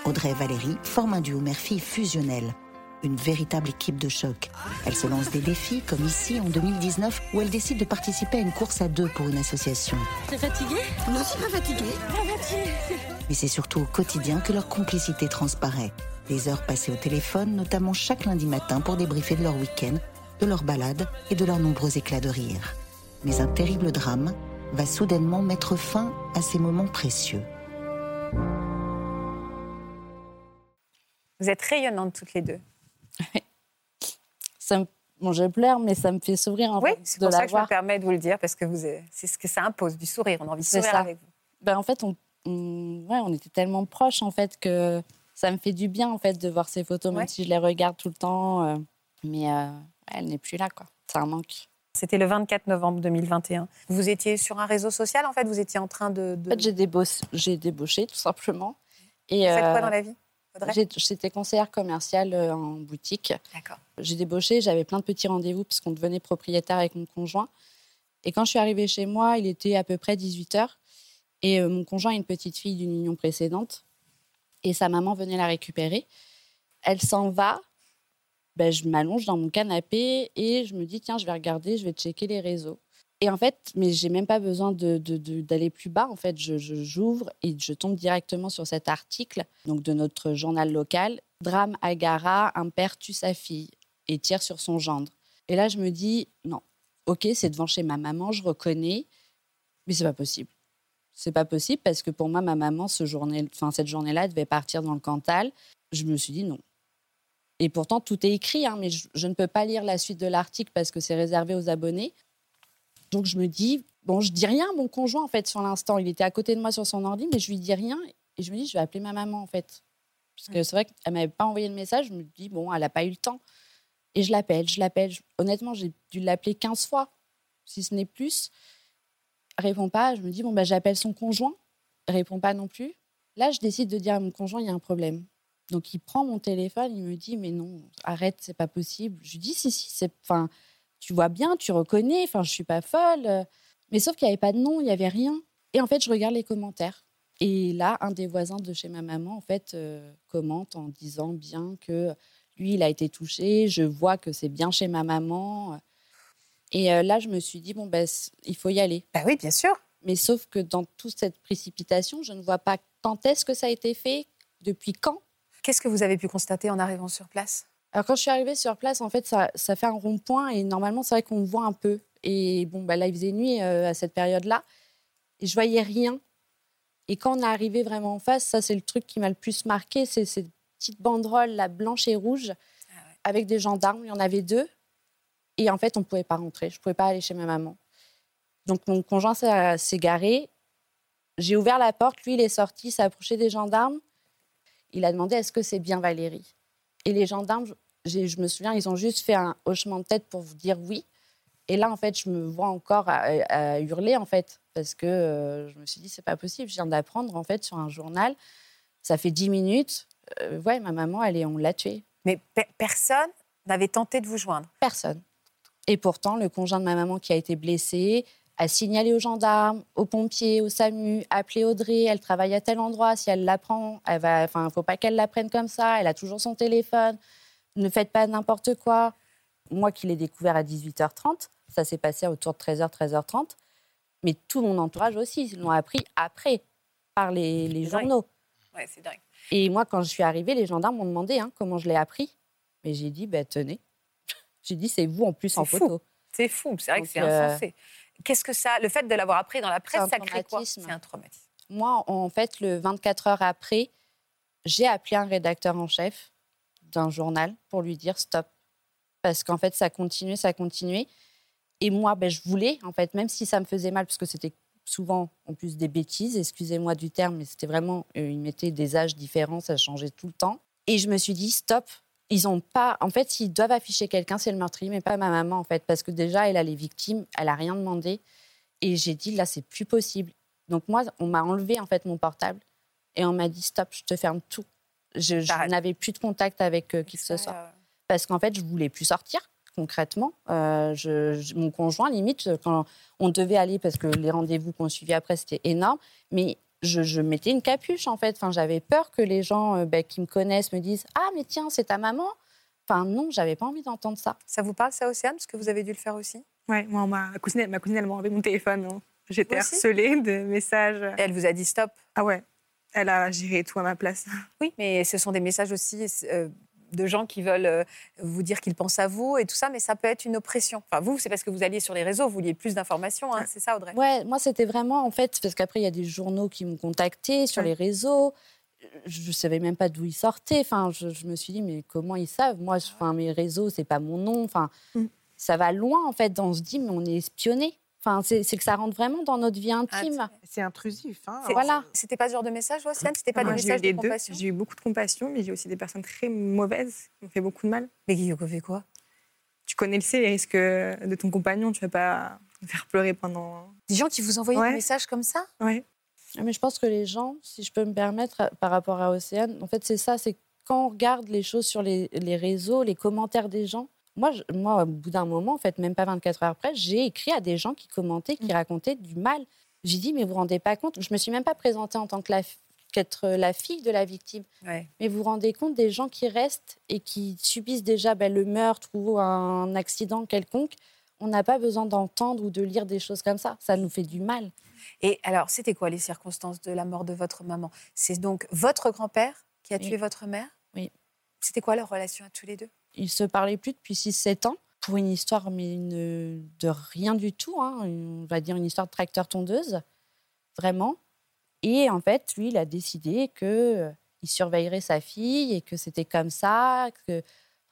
Audrey et Valérie forment un duo mère-fille fusionnel une véritable équipe de choc. Elle se lance des défis, comme ici en 2019, où elle décide de participer à une course à deux pour une association. T'es fatiguée? Non, c'est pas fatiguée. Mais c'est surtout au quotidien que leur complicité transparaît. Des heures passées au téléphone, notamment chaque lundi matin pour débriefer de leur week-end, de leur balade et de leurs nombreux éclats de rire. Mais un terrible drame va soudainement mettre fin à ces moments précieux. Vous êtes rayonnantes toutes les deux. Ça me... bon, je pleure, mais ça me fait sourire en oui, c'est pour ça que je me permets de vous le dire, parce que vous c'est ce que ça impose, du sourire. On a envie de sourire avec vous. Ben, en fait, on, Ouais, on était tellement proches en fait que ça me fait du bien en fait de voir ces photos, même si je les regarde tout le temps. Euh, mais euh, elle n'est plus là, quoi. C'est un manque. C'était le 24 novembre 2021. Vous étiez sur un réseau social, en fait? Vous étiez en train de... En fait, j'ai débauché, débauché, tout simplement. Et, Vous faites quoi dans la vie? J'étais conseillère commerciale euh, en boutique. D'accord. J'ai débauché, j'avais plein de petits rendez-vous parce qu'on devenait propriétaire avec mon conjoint. Et quand je suis arrivée chez moi, il était à peu près 18 h Et euh, mon conjoint est une petite fille d'une union précédente. Et sa maman venait la récupérer. Elle s'en va. ben, je m'allonge dans mon canapé et je me dis, tiens, je vais regarder, je vais checker les réseaux. Et en fait, mais j'ai même pas besoin d'aller plus bas. En fait, je, j'ouvre et je tombe directement sur cet article donc de notre journal local. Drame Agara, un père tue sa fille et tire sur son gendre. Et là, je me dis, non, ok, c'est devant chez ma maman, je reconnais, mais c'est pas possible. C'est pas possible parce que pour moi, ma maman, cette journée-là, devait partir dans le Cantal. Je me suis dit non. Et pourtant, tout est écrit, hein, mais je, ne peux pas lire la suite de l'article parce que c'est réservé aux abonnés. Donc je me dis, bon, je dis rien à mon conjoint en fait sur l'instant. Il était à côté de moi sur son ordi, mais je lui dis rien. Et je me dis, je vais appeler ma maman en fait. Parce que c'est vrai qu'elle m'avait pas envoyé le message. Je me dis, bon, elle n'a pas eu le temps. Et je l'appelle, je l'appelle. Honnêtement, j'ai dû l'appeler 15 fois, si ce n'est plus. Elle répond pas. Je me dis, bon, bah, j'appelle son conjoint. Elle répond pas non plus. Là, je décide de dire à mon conjoint, il y a un problème. Donc, il prend mon téléphone, il me dit, mais non, arrête, c'est pas possible. Je lui dis, si, si, c'est. Enfin, tu vois bien, tu reconnais, enfin, je suis pas folle. Mais sauf qu'il n'y avait pas de nom, il n'y avait rien. Et en fait, je regarde les commentaires. Et là, un des voisins de chez ma maman, en fait, euh, commente en disant bien que lui, il a été touché, je vois que c'est bien chez ma maman. Et euh, là, je me suis dit, bon, ben, il faut y aller. Bah oui, bien sûr. Mais sauf que dans toute cette précipitation, je ne vois pas quand est-ce que ça a été fait, depuis quand. Qu'est-ce que vous avez pu constater en arrivant sur place? Alors quand je suis arrivée sur place, en fait, ça, ça fait un rond-point et normalement, c'est vrai qu'on voit un peu. Et bon, bah, là, il faisait nuit euh, à cette période-là. Et je voyais rien. Et quand on est arrivé vraiment en face, ça, c'est le truc qui m'a le plus marqué, c'est cette petite banderole, la blanche et rouge, ah avec des gendarmes. Il y en avait deux. Et en fait, on ne pouvait pas rentrer. Je ne pouvais pas aller chez ma maman. Donc mon conjoint s'est garé. J'ai ouvert la porte. Lui, il est sorti, s'est approché des gendarmes. Il a demandé est-ce que c'est bien Valérie? Et les gendarmes, je me souviens, ils ont juste fait un hochement de tête pour vous dire oui. Et là, en fait, je me vois encore à, hurler, en fait, parce que euh, je me suis dit, c'est pas possible. Je viens d'apprendre, en fait, sur un journal. Ça fait dix minutes. Euh, ouais, ma maman, elle est, on l'a tuée. Mais personne n'avait tenté de vous joindre Personne. Et pourtant, le conjoint de ma maman qui a été blessé a signalé aux gendarmes, aux pompiers, au SAMU, appelé Audrey, elle travaille à tel endroit, si elle l'apprend, elle va, enfin, faut pas qu'elle l'apprenne comme ça, elle a toujours son téléphone, ne faites pas n'importe quoi. Moi qui l'ai découvert à 18h30, ça s'est passé autour de 13h, 13h30, mais tout mon entourage aussi l'ont appris après, par les, journaux. Ouais, c'est dingue. Et moi, quand je suis arrivée, les gendarmes m'ont demandé hein, comment je l'ai appris. Mais j'ai dit, bah, tenez. j'ai dit, c'est vous en plus en photo. C'est fou, c'est vrai que c'est euh, insensé. Qu'est-ce que ça, le fait de l'avoir appris dans la presse, ça crée quoi? C'est un traumatisme. Moi, en fait, le 24 heures après, j'ai appelé un rédacteur en chef d'un journal pour lui dire stop. Parce qu'en fait, ça continuait, ça continuait. Et moi, ben, je voulais, en fait, même si ça me faisait mal, parce que c'était souvent en plus des bêtises, excusez-moi du terme, mais c'était vraiment, euh, ils mettaient des âges différents, ça changeait tout le temps. Et je me suis dit, stop, ils ont pas. En fait, s'ils doivent afficher quelqu'un, c'est le meurtrier, mais pas ma maman, en fait, parce que déjà, elle a les victimes, elle a rien demandé. Et j'ai dit, là, c'est plus possible. Donc, moi, on m'a enlevé, en fait, mon portable et on m'a dit, stop, je te ferme tout. Je, n'avais plus de contact avec euh, qui que ce soit. Euh, parce qu'en fait, je voulais plus sortir, concrètement. Euh, je, mon conjoint, limite, quand on devait aller, parce que les rendez-vous qu'on suivait après, c'était énorme, mais je, mettais une capuche en fait. Enfin, j'avais peur que les gens euh, bah, qui me connaissent me disent Ah, mais tiens, c'est ta maman. Enfin, non, j'avais pas envie d'entendre ça. Ça vous parle, ça, Océane Parce que vous avez dû le faire aussi? Oui, moi, ma cousine, ma cousine elle m'a enlevé mon téléphone. Hein. J'étais harcelée de messages. Et elle vous a dit stop? Ah ouais. Elle a géré tout à ma place. Oui, mais ce sont des messages aussi euh, de gens qui veulent euh, vous dire qu'ils pensent à vous et tout ça, mais ça peut être une oppression. Enfin, vous, c'est parce que vous alliez sur les réseaux, vous vouliez plus d'informations, hein, c'est ça, Audrey? Ouais, moi, c'était vraiment, en fait, parce qu'après, il y a des journaux qui m'ont contacté sur les réseaux. Je ne savais même pas d'où ils sortaient. Enfin, je, me suis dit, mais comment ils savent? Moi, enfin, mes réseaux, c'est pas mon nom. Enfin, mm. ça va loin, en fait. On se dit, mais on est espionné c'est que ça rentre vraiment dans notre vie intime. c'est intrusif. Hein. Voilà. C'était pas ce genre de message, Océane C'était pas des messages de compassion? J'ai eu beaucoup de compassion, mais j'ai aussi des personnes très mauvaises qui ont fait beaucoup de mal. Mais qui ont fait quoi? Tu connais le C, les risques de ton compagnon, tu vas pas faire pleurer pendant. Des gens qui vous envoient des messages comme ça? Oui. Ah, mais je pense que les gens, si je peux me permettre, par rapport à Océane, en fait, c'est ça, c'est quand on regarde les choses sur les, les réseaux, les commentaires des gens, moi, moi, au bout d'un moment, en fait, même pas 24 heures après, j'ai écrit à des gens qui commentaient, qui mmh. racontaient du mal. J'ai dit, mais vous vous rendez pas compte Je me suis même pas présentée en tant que la qu'être la fille de la victime. Ouais. Mais vous vous rendez compte des gens qui restent et qui subissent déjà ben, le meurtre ou un accident quelconque. On n'a pas besoin d'entendre ou de lire des choses comme ça. Ça nous fait du mal. Et alors, c'était quoi les circonstances de la mort de votre maman? C'est donc votre grand-père qui a Oui. tué votre mère? Oui. C'était quoi leur relation à tous les deux? Ils se parlaient plus depuis 6-7 ans pour une histoire, mais de rien du tout. hein. On va dire une histoire de tracteur-tondeuse, vraiment. Et en fait, lui, il a décidé que euh, il surveillerait sa fille et que c'était comme ça. Que...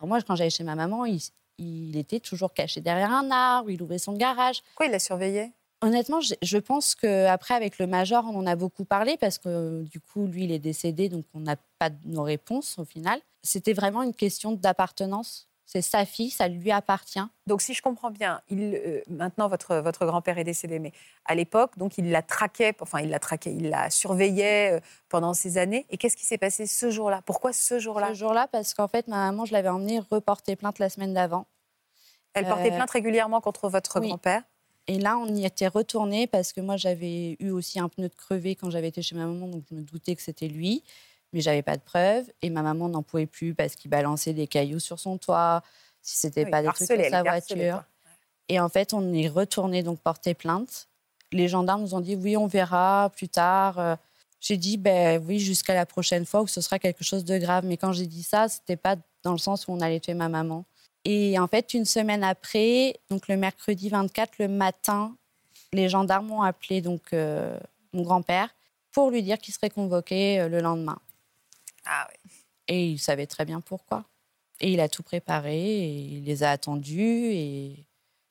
Moi, quand j'allais chez ma maman, il, il était toujours caché derrière un arbre, il ouvrait son garage. Pourquoi il la surveillait? Honnêtement, je, pense qu'après, avec le major, on en a beaucoup parlé parce que du coup, lui, il est décédé, donc on n'a pas nos réponses au final. C'était vraiment une question d'appartenance. C'est sa fille, ça lui appartient. Donc, si je comprends bien, il, euh, maintenant votre, votre grand-père est décédé, mais à l'époque, donc il la traquait, enfin il la traquait, il la surveillait euh, pendant ces années. Et qu'est-ce qui s'est passé ce jour-là? Pourquoi ce jour-là? Ce jour-là, parce qu'en fait, ma maman, je l'avais emmenée reporter plainte la semaine d'avant. Elle portait Euh, plainte régulièrement contre votre oui. grand-père? Et là, on y était retourné parce que moi, j'avais eu aussi un pneu de crevé quand j'avais été chez ma maman, donc je me doutais que c'était lui, mais j'avais pas de preuves. Et ma maman n'en pouvait plus parce qu'il balançait des cailloux sur son toit, si c'était Oui, pas des trucs sur sa voiture. Et en fait, on est retourné donc porter plainte. Les gendarmes nous ont dit oui, on verra plus tard. Euh, J'ai dit ben oui, jusqu'à la prochaine fois où ce sera quelque chose de grave. Mais quand j'ai dit ça, c'était pas dans le sens où on allait tuer ma maman. Et en fait, une semaine après, donc le mercredi 24, le matin, les gendarmes ont appelé donc euh, mon grand-père pour lui dire qu'il serait convoqué euh, le lendemain. Ah oui. Et il savait très bien pourquoi. Et il a tout préparé et il les a attendus et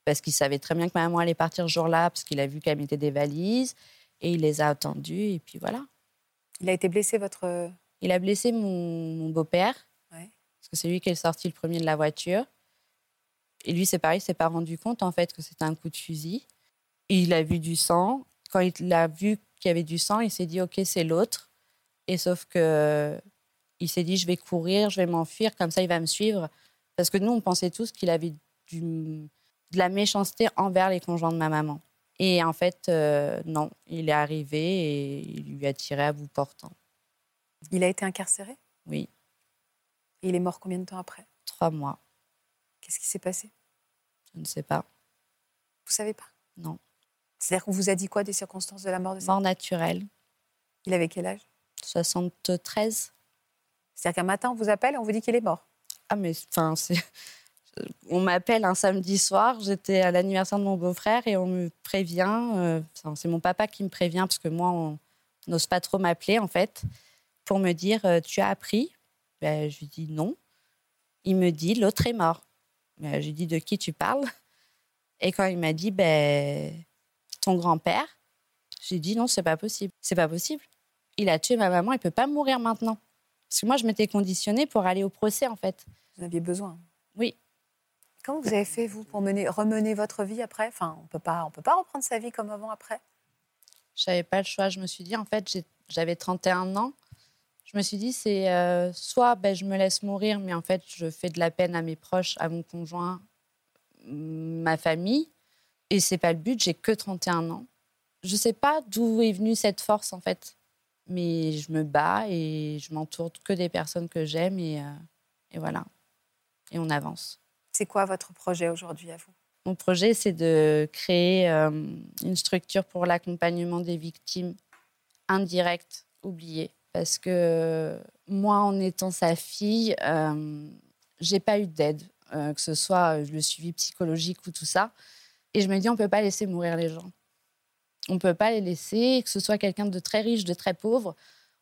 parce qu'il savait très bien que ma maman allait partir ce jour-là parce qu'il a vu qu'elle mettait des valises et il les a attendus et puis voilà. Il a été blessé, votre. Il a blessé mon, mon beau-père Ouais. parce que c'est lui qui est sorti le premier de la voiture. Et lui, c'est pareil, il s'est pas rendu compte en fait que c'était un coup de fusil. Il a vu du sang. Quand il a vu qu'il y avait du sang, il s'est dit ok, c'est l'autre. Et sauf que il s'est dit je vais courir, je vais m'enfuir, comme ça il va me suivre. Parce que nous, on pensait tous qu'il avait du, de la méchanceté envers les conjoints de ma maman. Et en fait, euh, non, il est arrivé et il lui a tiré à bout portant. Il a été incarcéré? Oui, Et il est mort combien de temps après? Trois mois. Qu'est-ce qui s'est passé? Je ne sais pas. Vous savez pas? Non. C'est-à-dire qu'on vous a dit quoi des circonstances de la mort de sa Mort naturelle, Il avait quel âge? 73. C'est-à-dire qu'un matin, on vous appelle et on vous dit qu'il est mort. Ah, mais enfin, c'est. On m'appelle un samedi soir, j'étais à l'anniversaire de mon beau-frère et on me prévient, euh, c'est mon papa qui me prévient parce que moi, on n'ose pas trop m'appeler en fait, pour me dire euh, Tu as appris? Ben, Je lui dis non. Il me dit L'autre est mort. Je lui dis De qui tu parles? Et quand il m'a dit ben, Ton grand-père, j'ai dit Non, c'est pas possible. C'est pas possible. Il a tué ma maman, il peut pas mourir maintenant. Parce que moi, je m'étais conditionnée pour aller au procès en fait. Vous en aviez besoin. Oui. Comment vous avez fait, vous, pour mener, remener votre vie après? Enfin, on peut pas, on peut pas reprendre sa vie comme avant après? Je n'avais pas le choix. Je me suis dit, en fait, j'ai- j'avais 31 ans. Je me suis dit, c'est euh, soit ben, je me laisse mourir, mais en fait, je fais de la peine à mes proches, à mon conjoint, ma famille. Et c'est pas le but, j'ai que 31 ans. Je sais pas d'où est venue cette force, en fait. Mais je me bats et je m'entoure que des personnes que j'aime et, euh, et voilà. Et on avance. C'est quoi votre projet aujourd'hui à vous? Mon projet, c'est de créer euh, une structure pour l'accompagnement des victimes indirectes, oubliées. Parce que moi, en étant sa fille, euh, j'ai pas eu d'aide, euh, que ce soit le suivi psychologique ou tout ça. Et je me dis, on peut pas laisser mourir les gens. On peut pas les laisser, que ce soit quelqu'un de très riche, de très pauvre.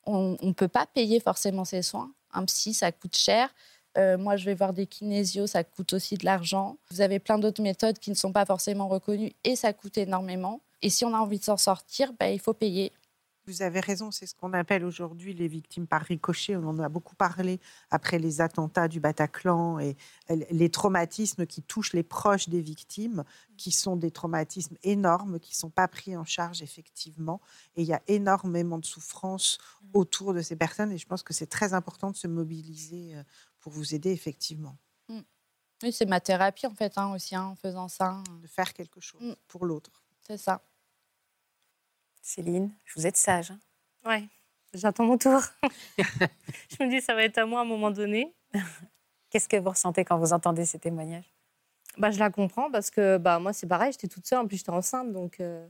On ne peut pas payer forcément ses soins. Un psy, ça coûte cher. Euh, moi, je vais voir des kinésios, ça coûte aussi de l'argent. Vous avez plein d'autres méthodes qui ne sont pas forcément reconnues et ça coûte énormément. Et si on a envie de s'en sortir, ben, il faut payer. Vous avez raison, c'est ce qu'on appelle aujourd'hui les victimes par ricochet. On en a beaucoup parlé après les attentats du Bataclan et les traumatismes qui touchent les proches des victimes, qui sont des traumatismes énormes, qui ne sont pas pris en charge effectivement. Et il y a énormément de souffrance autour de ces personnes et je pense que c'est très important de se mobiliser euh, pour vous aider effectivement, Oui, c'est ma thérapie en fait hein, aussi hein, en faisant ça. de faire quelque chose Mm. pour l'autre. C'est ça. Céline, vous êtes sage. hein Ouais. J'attends mon tour. je me dis, ça va être à moi à un moment donné. Qu'est-ce que vous ressentez quand vous entendez ces témoignages? Bah, Je la comprends parce que bah, moi, c'est pareil, j'étais toute seule, en plus j'étais enceinte. Donc, euh,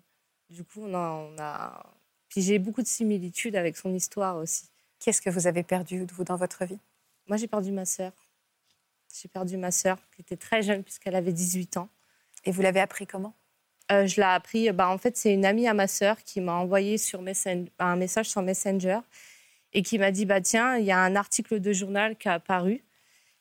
du coup, on a, on a... Puis j'ai beaucoup de similitudes avec son histoire aussi. Qu'est-ce que vous avez perdu, vous, dans votre vie? Moi, j'ai perdu ma sœur. J'ai perdu ma sœur, qui était très jeune, puisqu'elle avait 18 ans. Et vous l'avez appris comment? Euh, Je l'ai appris, bah, en fait, c'est une amie à ma sœur qui m'a envoyé sur un message sur Messenger et qui m'a dit bah, Tiens, il y a un article de journal qui a apparu.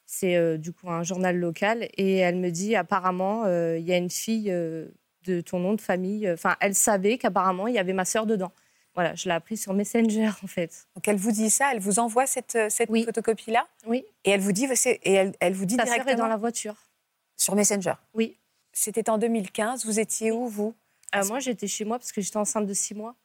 C'est euh, du coup un journal local. Et elle me dit Apparemment, euh, il y a une fille de ton nom de famille. Enfin, elle savait qu'apparemment, il y avait ma sœur dedans. Voilà, je l'ai appris sur Messenger, en fait. Donc, elle vous dit ça, elle vous envoie cette, cette photocopie-là Oui. Et elle vous dit, et elle, elle vous dit Ta directement... sœur est dans la voiture. Sur Messenger Oui. C'était en 2015. Vous étiez où, vous? Euh, Moi, j'étais chez moi parce que j'étais enceinte de six mois.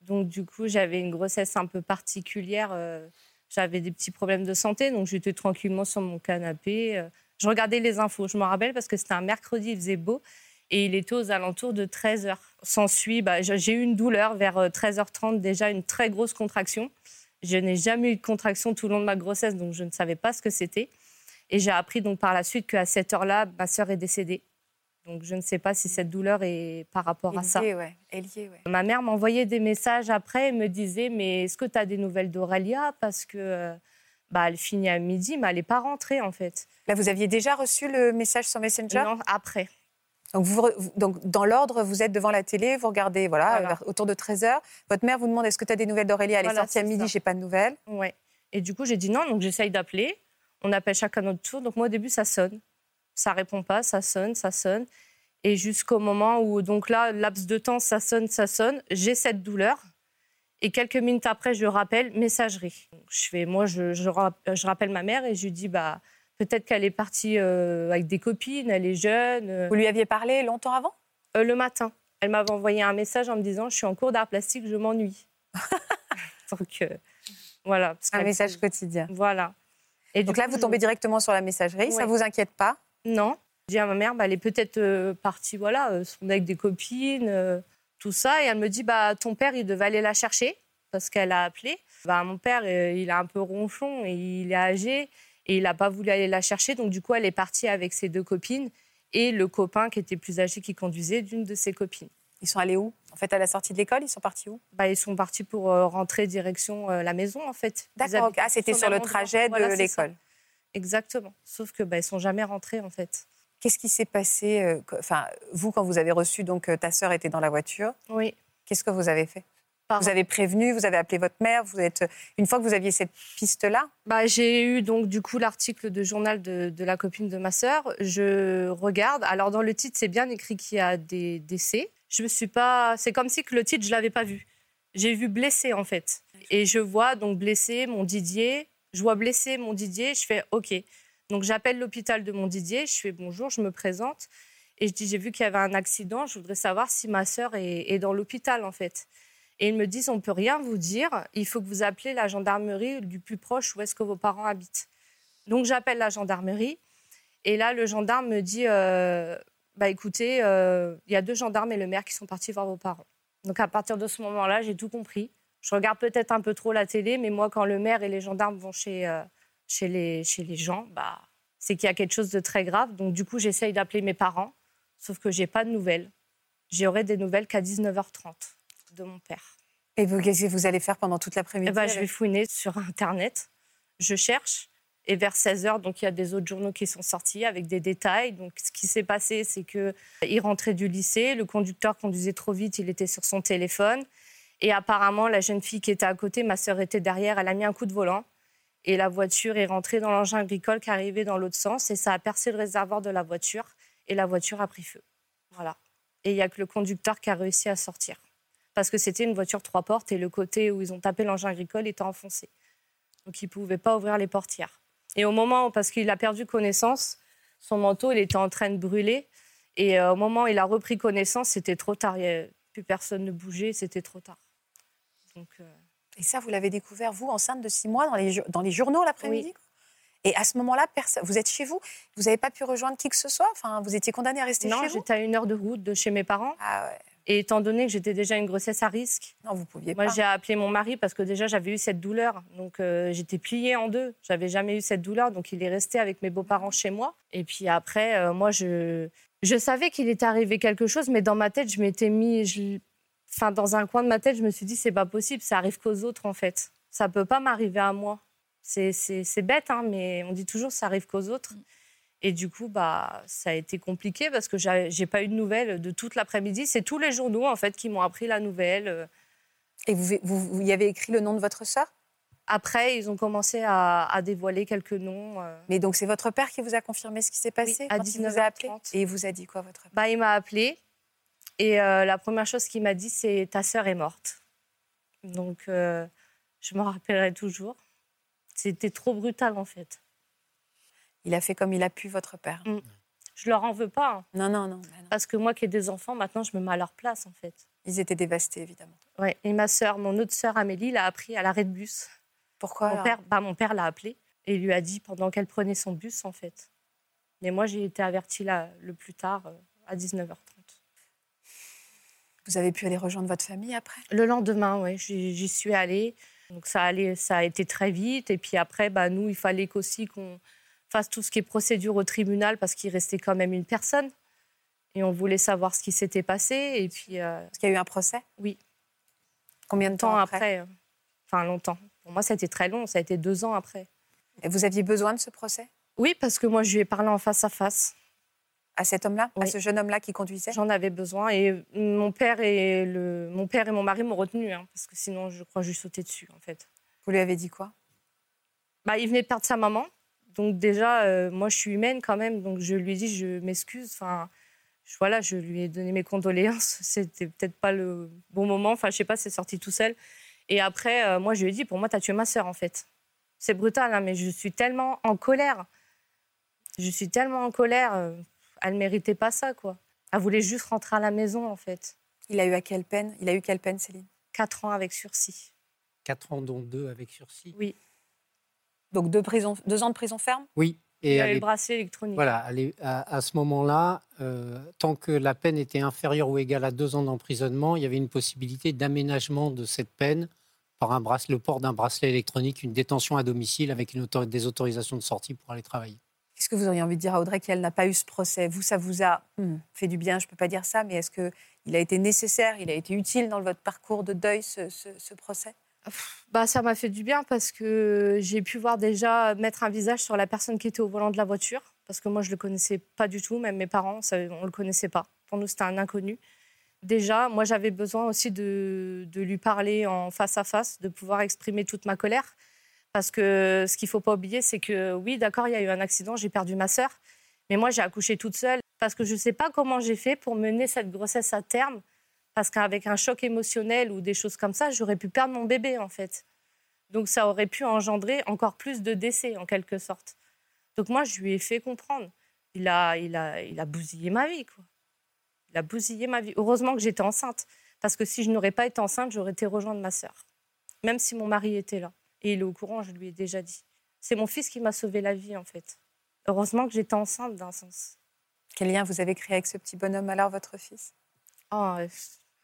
Donc, du coup, j'avais une grossesse un peu particulière. Euh, j'avais des petits problèmes de santé. Donc, j'étais tranquillement sur mon canapé. Euh, je regardais les infos. Je me rappelle parce que c'était un mercredi, il faisait beau. Et il était aux alentours de 13 h S'ensuit, bah, j'ai eu une douleur vers 13h30, déjà une très grosse contraction. Je n'ai jamais eu de contraction tout le long de ma grossesse, donc je ne savais pas ce que c'était. Et j'ai appris donc par la suite qu'à cette heure-là, ma sœur est décédée. Donc je ne sais pas si cette douleur est par rapport à ça. Ouais. Liée, ouais. Ma mère m'envoyait des messages après et me disait Mais est-ce que tu as des nouvelles d'Aurélia? Parce que bah, elle finit à midi, mais elle n'est pas rentrée en fait. Là, vous aviez déjà reçu le message sur Messenger? Non, après. Donc, vous, donc dans l'ordre, vous êtes devant la télé, vous regardez voilà, Voilà. autour de 13h. Votre mère vous demande Est-ce que tu as des nouvelles d'Aurélie Elle est sortie à midi, j'ai pas de nouvelles. Ouais. Et du coup, j'ai dit non, donc j'essaye d'appeler. On appelle chacun notre tour. Donc moi, au début, ça sonne. Ça répond pas, ça sonne, ça sonne. Et jusqu'au moment où, donc là, laps de temps, ça sonne, ça sonne. J'ai cette douleur. Et quelques minutes après, je rappelle messagerie. Donc, je fais, moi, je, je, rap- je rappelle ma mère et je lui dis, bah, peut-être qu'elle est partie euh, avec des copines, elle est jeune. euh. Vous lui aviez parlé longtemps avant? Euh, Le matin. Elle m'avait envoyé un message en me disant, je suis en cours d'art plastique, je m'ennuie. donc, euh, voilà. parce Un message quotidien. Voilà. Et Donc là, vous je- tombez directement sur la messagerie, ça Ouais. vous inquiète pas? Non. Je dis à ma mère, bah, elle est peut-être euh, partie, voilà, euh, son avec des copines, euh, tout ça. Et elle me dit, bah, ton père, il devait aller la chercher parce qu'elle a appelé. Bah, mon père, il est un peu ronchon et il est âgé et il n'a pas voulu aller la chercher. Donc, du coup, elle est partie avec ses deux copines et le copain qui était plus âgé qui conduisait d'une de ses copines. Ils sont allés où? En fait, à la sortie de l'école, ils sont partis où? Bah, ils sont partis pour rentrer direction la maison, en fait. D'accord, ah, c'était sur le trajet de Voilà, l'école. Exactement. Sauf que bah, ils sont jamais rentrés, en fait. Qu'est-ce qui s'est passé euh, Enfin, vous, quand vous avez reçu, donc euh, ta sœur était dans la voiture, Oui. qu'est-ce que vous avez fait? Vous avez prévenu, vous avez appelé votre mère, vous êtes une fois que vous aviez cette piste-là, Bah, j'ai eu donc du coup l'article de journal de, de la copine de ma sœur. Je regarde. Alors dans le titre, c'est bien écrit qu'il y a des décès. Je me suis pas. C'est comme si que le titre, je l'avais pas vu. J'ai vu blessé en fait. Et je vois donc blessé mon Didier. Je vois blessé mon Didier. Je fais OK. Donc j'appelle l'hôpital de mon Didier. Je fais bonjour. Je me présente et je dis j'ai vu qu'il y avait un accident. Je voudrais savoir si ma sœur est, dans l'hôpital en fait. Et ils me disent, on peut rien vous dire, il faut que vous appelez la gendarmerie du plus proche où est-ce que vos parents habitent. Donc j'appelle la gendarmerie, et là le gendarme me dit, euh, bah écoutez, euh, il y a deux gendarmes et le maire qui sont partis voir vos parents. Donc à partir de ce moment-là, j'ai tout compris. Je regarde peut-être un peu trop la télé, mais moi quand le maire et les gendarmes vont chez, euh, chez, les, chez les gens, bah, c'est qu'il y a quelque chose de très grave. Donc du coup, j'essaye d'appeler mes parents, sauf que j'ai pas de nouvelles. J'aurai des nouvelles qu'à 19h30 de mon père. et vous, qu'est-ce que vous allez faire pendant toute l'après-midi Eh ben, je avec- vais fouiner sur Internet. Je cherche. Et vers 16h, donc il y a des autres journaux qui sont sortis avec des détails. Donc ce qui s'est passé, c'est que il rentrait du lycée, le conducteur conduisait trop vite, il était sur son téléphone. Et apparemment, la jeune fille qui était à côté, ma sœur était derrière, elle a mis un coup de volant. Et la voiture est rentrée dans l'engin agricole qui arrivait dans l'autre sens. Et ça a percé le réservoir de la voiture. Et la voiture a pris feu. Voilà. Et il n'y a que le conducteur qui a réussi à sortir. Parce que c'était une voiture trois portes et le côté où ils ont tapé l'engin agricole était enfoncé. Donc il ne pouvait pas ouvrir les portières. Et au moment, où- parce qu'il a perdu connaissance, son manteau, il était en train de brûler. Et euh, au moment où il a repris connaissance, c'était trop tard. Plus personne ne bougeait, c'était trop tard. Donc, euh, Et ça, vous l'avez découvert, vous, enceinte de six mois, dans les, dans les journaux l'après-midi quoi? Et à ce moment-là, vous êtes chez vous? Vous n'avez pas pu rejoindre qui que ce soit? Enfin, Vous étiez condamné à rester non, chez vous? j'étais à une heure de route de chez mes parents. Ah ouais. Et étant donné que j'étais déjà une grossesse à risque, non, vous pouviez moi j'ai appelé mon mari parce que déjà j'avais eu cette douleur. Donc euh, j'étais pliée en deux. J'avais jamais eu cette douleur. Donc il est resté avec mes beaux-parents chez moi. Et puis après, euh, moi je, je savais qu'il était arrivé quelque chose, mais dans ma tête, je m'étais mis. je- Enfin, dans un coin de ma tête, je me suis dit, c'est pas possible, ça arrive qu'aux autres en fait. Ça peut pas m'arriver à moi. C'est- bête, hein, mais on dit toujours ça arrive qu'aux autres. Et du coup, bah, ça a été compliqué parce que j'ai pas eu de nouvelles de toute l'après-midi. C'est tous les journaux en fait qui m'ont appris la nouvelle. euh. Et vous, vous, vous y avez écrit le nom de votre sœur? Après, ils ont commencé à, à dévoiler quelques noms. euh. Mais donc c'est votre père qui vous a confirmé ce qui s'est passé Oui, à quand il vous a appelé? 19h30. Et il vous a dit quoi votre père? Bah, il m'a appelé et euh, la première chose qu'il m'a dit, c'est ta sœur est morte. Donc, euh, je m'en rappellerai toujours. C'était trop brutal en fait. Il a fait comme il a pu votre père. Mm. Je leur en veux pas. hein. Non, non, non, bah non. Parce que moi qui ai des enfants, maintenant, je me mets à leur place en fait. Ils étaient dévastés évidemment. Ouais. Et ma sœur, mon autre sœur Amélie, l'a appris à l'arrêt de bus. Pourquoi Mon alors père, bah, mon père l'a appelée et lui a dit pendant qu'elle prenait son bus, en fait. Mais moi, j'ai été avertie là, le plus tard, euh, à 19h30. Vous avez pu aller rejoindre votre famille après? Le lendemain, oui, j'y suis allée. Donc ça, allait, ça a été très vite. Et puis après, bah, nous, il fallait qu'aussi qu'on fasse tout ce qui est procédure au tribunal parce qu'il restait quand même une personne. Et on voulait savoir ce qui s'était passé. Et puis. euh, Parce qu'il y a eu un procès? Oui. Combien de temps temps après, après euh, Enfin, longtemps. Pour moi, ça a été très long. Ça a été deux ans après. Et vous aviez besoin de ce procès? Oui, parce que moi, je lui ai parlé en face à face. À cet homme-là À Oui. ce jeune homme-là qui conduisait? J'en avais besoin et mon père et, le, mon, père et mon mari m'ont retenu hein, parce que sinon, je crois que je sautais dessus, en fait. Vous lui avez dit quoi? Bah, il venait de perdre sa maman. Donc déjà, euh, moi, je suis humaine quand même. Donc je lui ai dit, je m'excuse. Enfin, je, voilà, je lui ai donné mes condoléances. C'était peut-être pas le bon moment. Enfin, je sais pas, c'est sorti tout seul. Et après, euh, moi, je lui ai dit, pour moi, tu as tué ma sœur, en fait. C'est brutal, hein, mais je suis tellement en colère. Je suis tellement en colère. Elle méritait pas ça, quoi. Elle voulait juste rentrer à la maison, en fait. Il a eu à quelle peine Il a eu quelle peine, Céline? Quatre ans avec sursis. Quatre ans, dont deux avec sursis. Oui. Donc deux, prison, deux ans de prison ferme? Oui. Il Et y à avait le bracelet électronique. Voilà, à l'é- à, à ce moment-là, euh, tant que la peine était inférieure ou égale à deux ans d'emprisonnement, il y avait une possibilité d'aménagement de cette peine par un brace- le port d'un bracelet électronique, une détention à domicile avec une des autorisations de sortie pour aller travailler. Qu'est-ce que vous auriez envie de dire à Audrey qu'elle n'a pas eu ce procès? Vous, ça vous a hmm, fait du bien, je ne peux pas dire ça, mais est-ce qu'il a été nécessaire, il a été utile dans votre parcours de deuil, ce, ce- ce procès? Bah, ça m'a fait du bien parce que j'ai pu voir déjà mettre un visage sur la personne qui était au volant de la voiture. Parce que moi, je ne le connaissais pas du tout, même mes parents, ça, on ne le connaissait pas. Pour nous, c'était un inconnu. Déjà, moi, j'avais besoin aussi de, de lui parler en face à face, de pouvoir exprimer toute ma colère. Parce que ce qu'il ne faut pas oublier, c'est que oui, d'accord, il y a eu un accident, j'ai perdu ma sœur. Mais moi, j'ai accouché toute seule parce que je ne sais pas comment j'ai fait pour mener cette grossesse à terme. Parce qu'avec un choc émotionnel ou des choses comme ça, j'aurais pu perdre mon bébé, en fait. Donc ça aurait pu engendrer encore plus de décès, en quelque sorte. Donc moi, je lui ai fait comprendre. Il a, il a, il a bousillé ma vie, quoi. Il a bousillé ma vie. Heureusement que j'étais enceinte. Parce que si je n'aurais pas été enceinte, j'aurais été rejoindre ma sœur. Même si mon mari était là. Et il est au courant, je lui ai déjà dit. C'est mon fils qui m'a sauvé la vie, en fait. Heureusement que j'étais enceinte, d'un sens. Quel lien vous avez créé avec ce petit bonhomme alors, votre fils? Oh,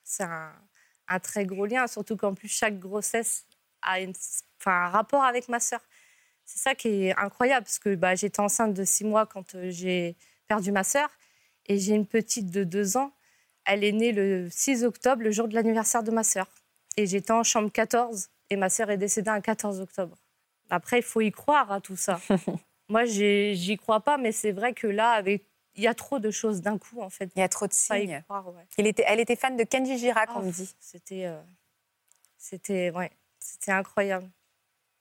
c'est un, un très gros lien, surtout qu'en plus, chaque grossesse a une- enfin, un rapport avec ma sœur. C'est ça qui est incroyable, parce que bah, j'étais enceinte de six mois quand euh, j'ai perdu ma sœur, et j'ai une petite de deux ans. Elle est née le 6 octobre, le jour de l'anniversaire de ma sœur. Et j'étais en chambre 14, et ma sœur est décédée un 14 octobre. Après, il faut y croire à tout ça. Moi, j'y crois pas, mais c'est vrai que là, avec... il y a trop de choses d'un coup, en fait. Il y a trop de signes. croire, ouais. Il était, elle était fan de Kenji Girac, on Oh, me dit. C'était, euh, c'était, ouais, c'était incroyable.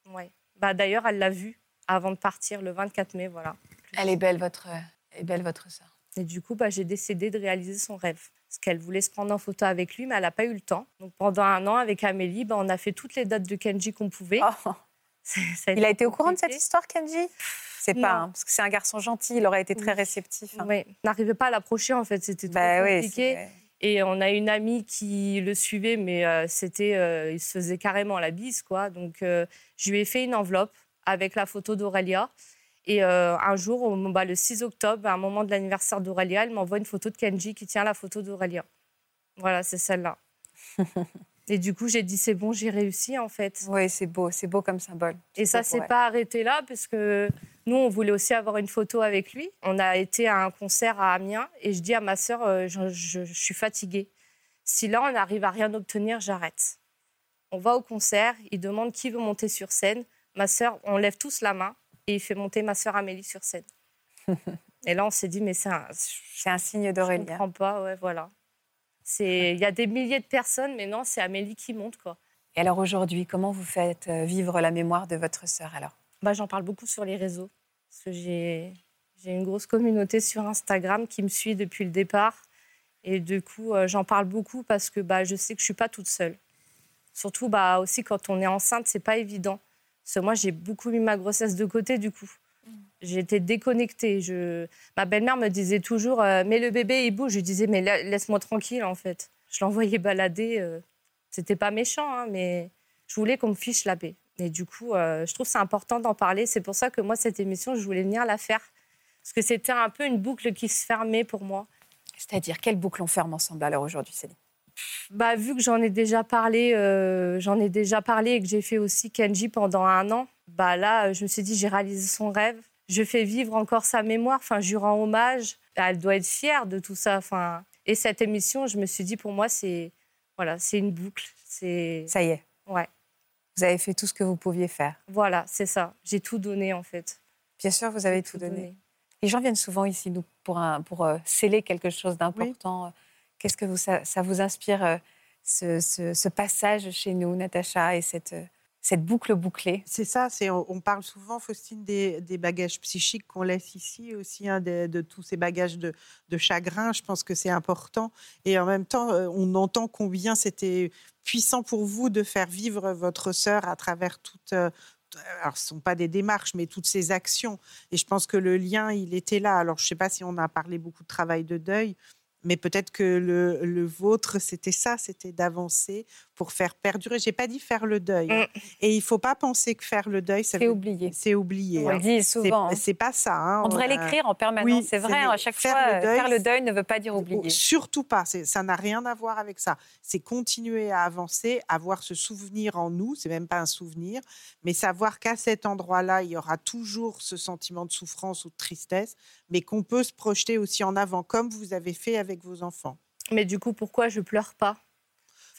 Ouais. Bah d'ailleurs, elle l'a vu avant de partir le 24 mai, voilà. Elle est belle, votre, elle est belle, votre sœur. Et du coup, bah, j'ai décidé de réaliser son rêve. Parce qu'elle voulait se prendre en photo avec lui, mais elle n'a pas eu le temps. Donc pendant un an, avec Amélie, bah, on a fait toutes les dates de Kenji qu'on pouvait. Oh. Ça Il a été au courant de cette histoire, Kenji? C'est pas, hein, parce que c'est un garçon gentil, il aurait été très Oui. réceptif. hein. On n'arrivait pas à l'approcher en fait, c'était trop Bah oui, compliqué. Et on a une amie qui le suivait, mais euh, c'était, euh, il se faisait carrément la bise, quoi. Donc, euh, je lui ai fait une enveloppe avec la photo d'Aurélia. Et euh, un jour, bah, le 6 octobre, à un moment de l'anniversaire d'Aurélia, elle m'envoie une photo de Kenji qui tient la photo d'Aurélia. Voilà, c'est celle-là. Et du coup, j'ai dit c'est bon, j'ai réussi en fait. Oui, c'est beau, c'est beau comme symbole. Et ça s'est pas arrêté là parce que nous, on voulait aussi avoir une photo avec lui. On a été à un concert à Amiens et je dis à ma sœur, euh, je, je, suis fatiguée. Si là, on n'arrive à rien obtenir, j'arrête. On va au concert, il demande qui veut monter sur scène. Ma sœur, on lève tous la main et il fait monter ma sœur Amélie sur scène. et là, on s'est dit, mais c'est un, un signe d'Aurélie. Je ne comprends pas, ouais, voilà. Il y a des milliers de personnes, mais non, c'est Amélie qui monte. Quoi. Et alors aujourd'hui, comment vous faites euh, vivre la mémoire de votre sœur alors? Bah, J'en parle beaucoup sur les réseaux. Parce que j'ai une grosse communauté sur Instagram qui me suit depuis le départ. Et du coup, euh, j'en parle beaucoup parce que bah, je sais que je ne suis pas toute seule. Surtout bah, aussi quand on est enceinte, c'est pas évident. Parce que moi, j'ai beaucoup mis ma grossesse de côté du coup. J'étais déconnectée. Je... Ma belle-mère me disait toujours euh, Mais le bébé, il bouge. Je disais Mais laisse-moi tranquille, en fait. Je l'envoyais balader. Euh... C'était pas méchant, hein, mais je voulais qu'on me fiche la paix. Et du coup, euh, je trouve c'est important d'en parler. C'est pour ça que moi, cette émission, je voulais venir la faire. Parce que c'était un peu une boucle qui se fermait pour moi. C'est-à-dire, quelle boucle on ferme ensemble alors aujourd'hui, Céline? Bah, vu que j'en ai déjà parlé, euh, j'en ai déjà parlé et que j'ai fait aussi Kenji pendant un an, bah là, je me suis dit, j'ai réalisé son rêve je fais vivre encore sa mémoire. Enfin, je lui rends hommage. Elle doit être fière de tout ça. Enfin, et cette émission, je me suis dit, pour moi, c'est voilà, c'est une boucle. C'est ça y est. Ouais. Vous avez fait tout ce que vous pouviez faire. Voilà, c'est ça. J'ai tout donné en fait. Bien sûr, vous avez tout, donné. Les gens viennent souvent ici nous pour un, pour euh, sceller quelque chose d'important. Qu'est-ce que ça, vous inspire euh, ce, passage chez nous, Natacha, et cette euh, boucle bouclée? C'est ça, on, parle souvent, Faustine, des, bagages psychiques qu'on laisse ici aussi, hein, de, tous ces bagages de, chagrin. Je pense que c'est important. Et en même temps, euh, on entend combien c'était puissant pour vous de faire vivre votre sœur à travers toute, alors, ce ne sont pas des démarches, mais toutes ces actions. Et je pense que le lien, il était là. Alors, je ne sais pas si on a parlé beaucoup de travail de deuil, mais peut-être que le, vôtre, c'était ça, c'était d'avancer pour faire perdurer. J'ai pas dit faire le deuil. Hein. Mm. Et il faut pas penser que faire le deuil, c'est oublier. C'est oublier. On le hein. dit souvent. C'est pas ça. Hein. On devrait l'écrire en permanence. c'est vrai. À chaque fois, faire le deuil ne veut pas dire oublier. Surtout pas. Ça n'a rien à voir avec ça. C'est continuer à avancer, avoir ce souvenir en nous. C'est même pas un souvenir, mais savoir qu'à cet endroit-là, il y aura toujours ce sentiment de souffrance ou de tristesse, mais qu'on peut se projeter aussi en avant, comme vous avez fait avec vos enfants. Mais du coup, pourquoi je pleure pas?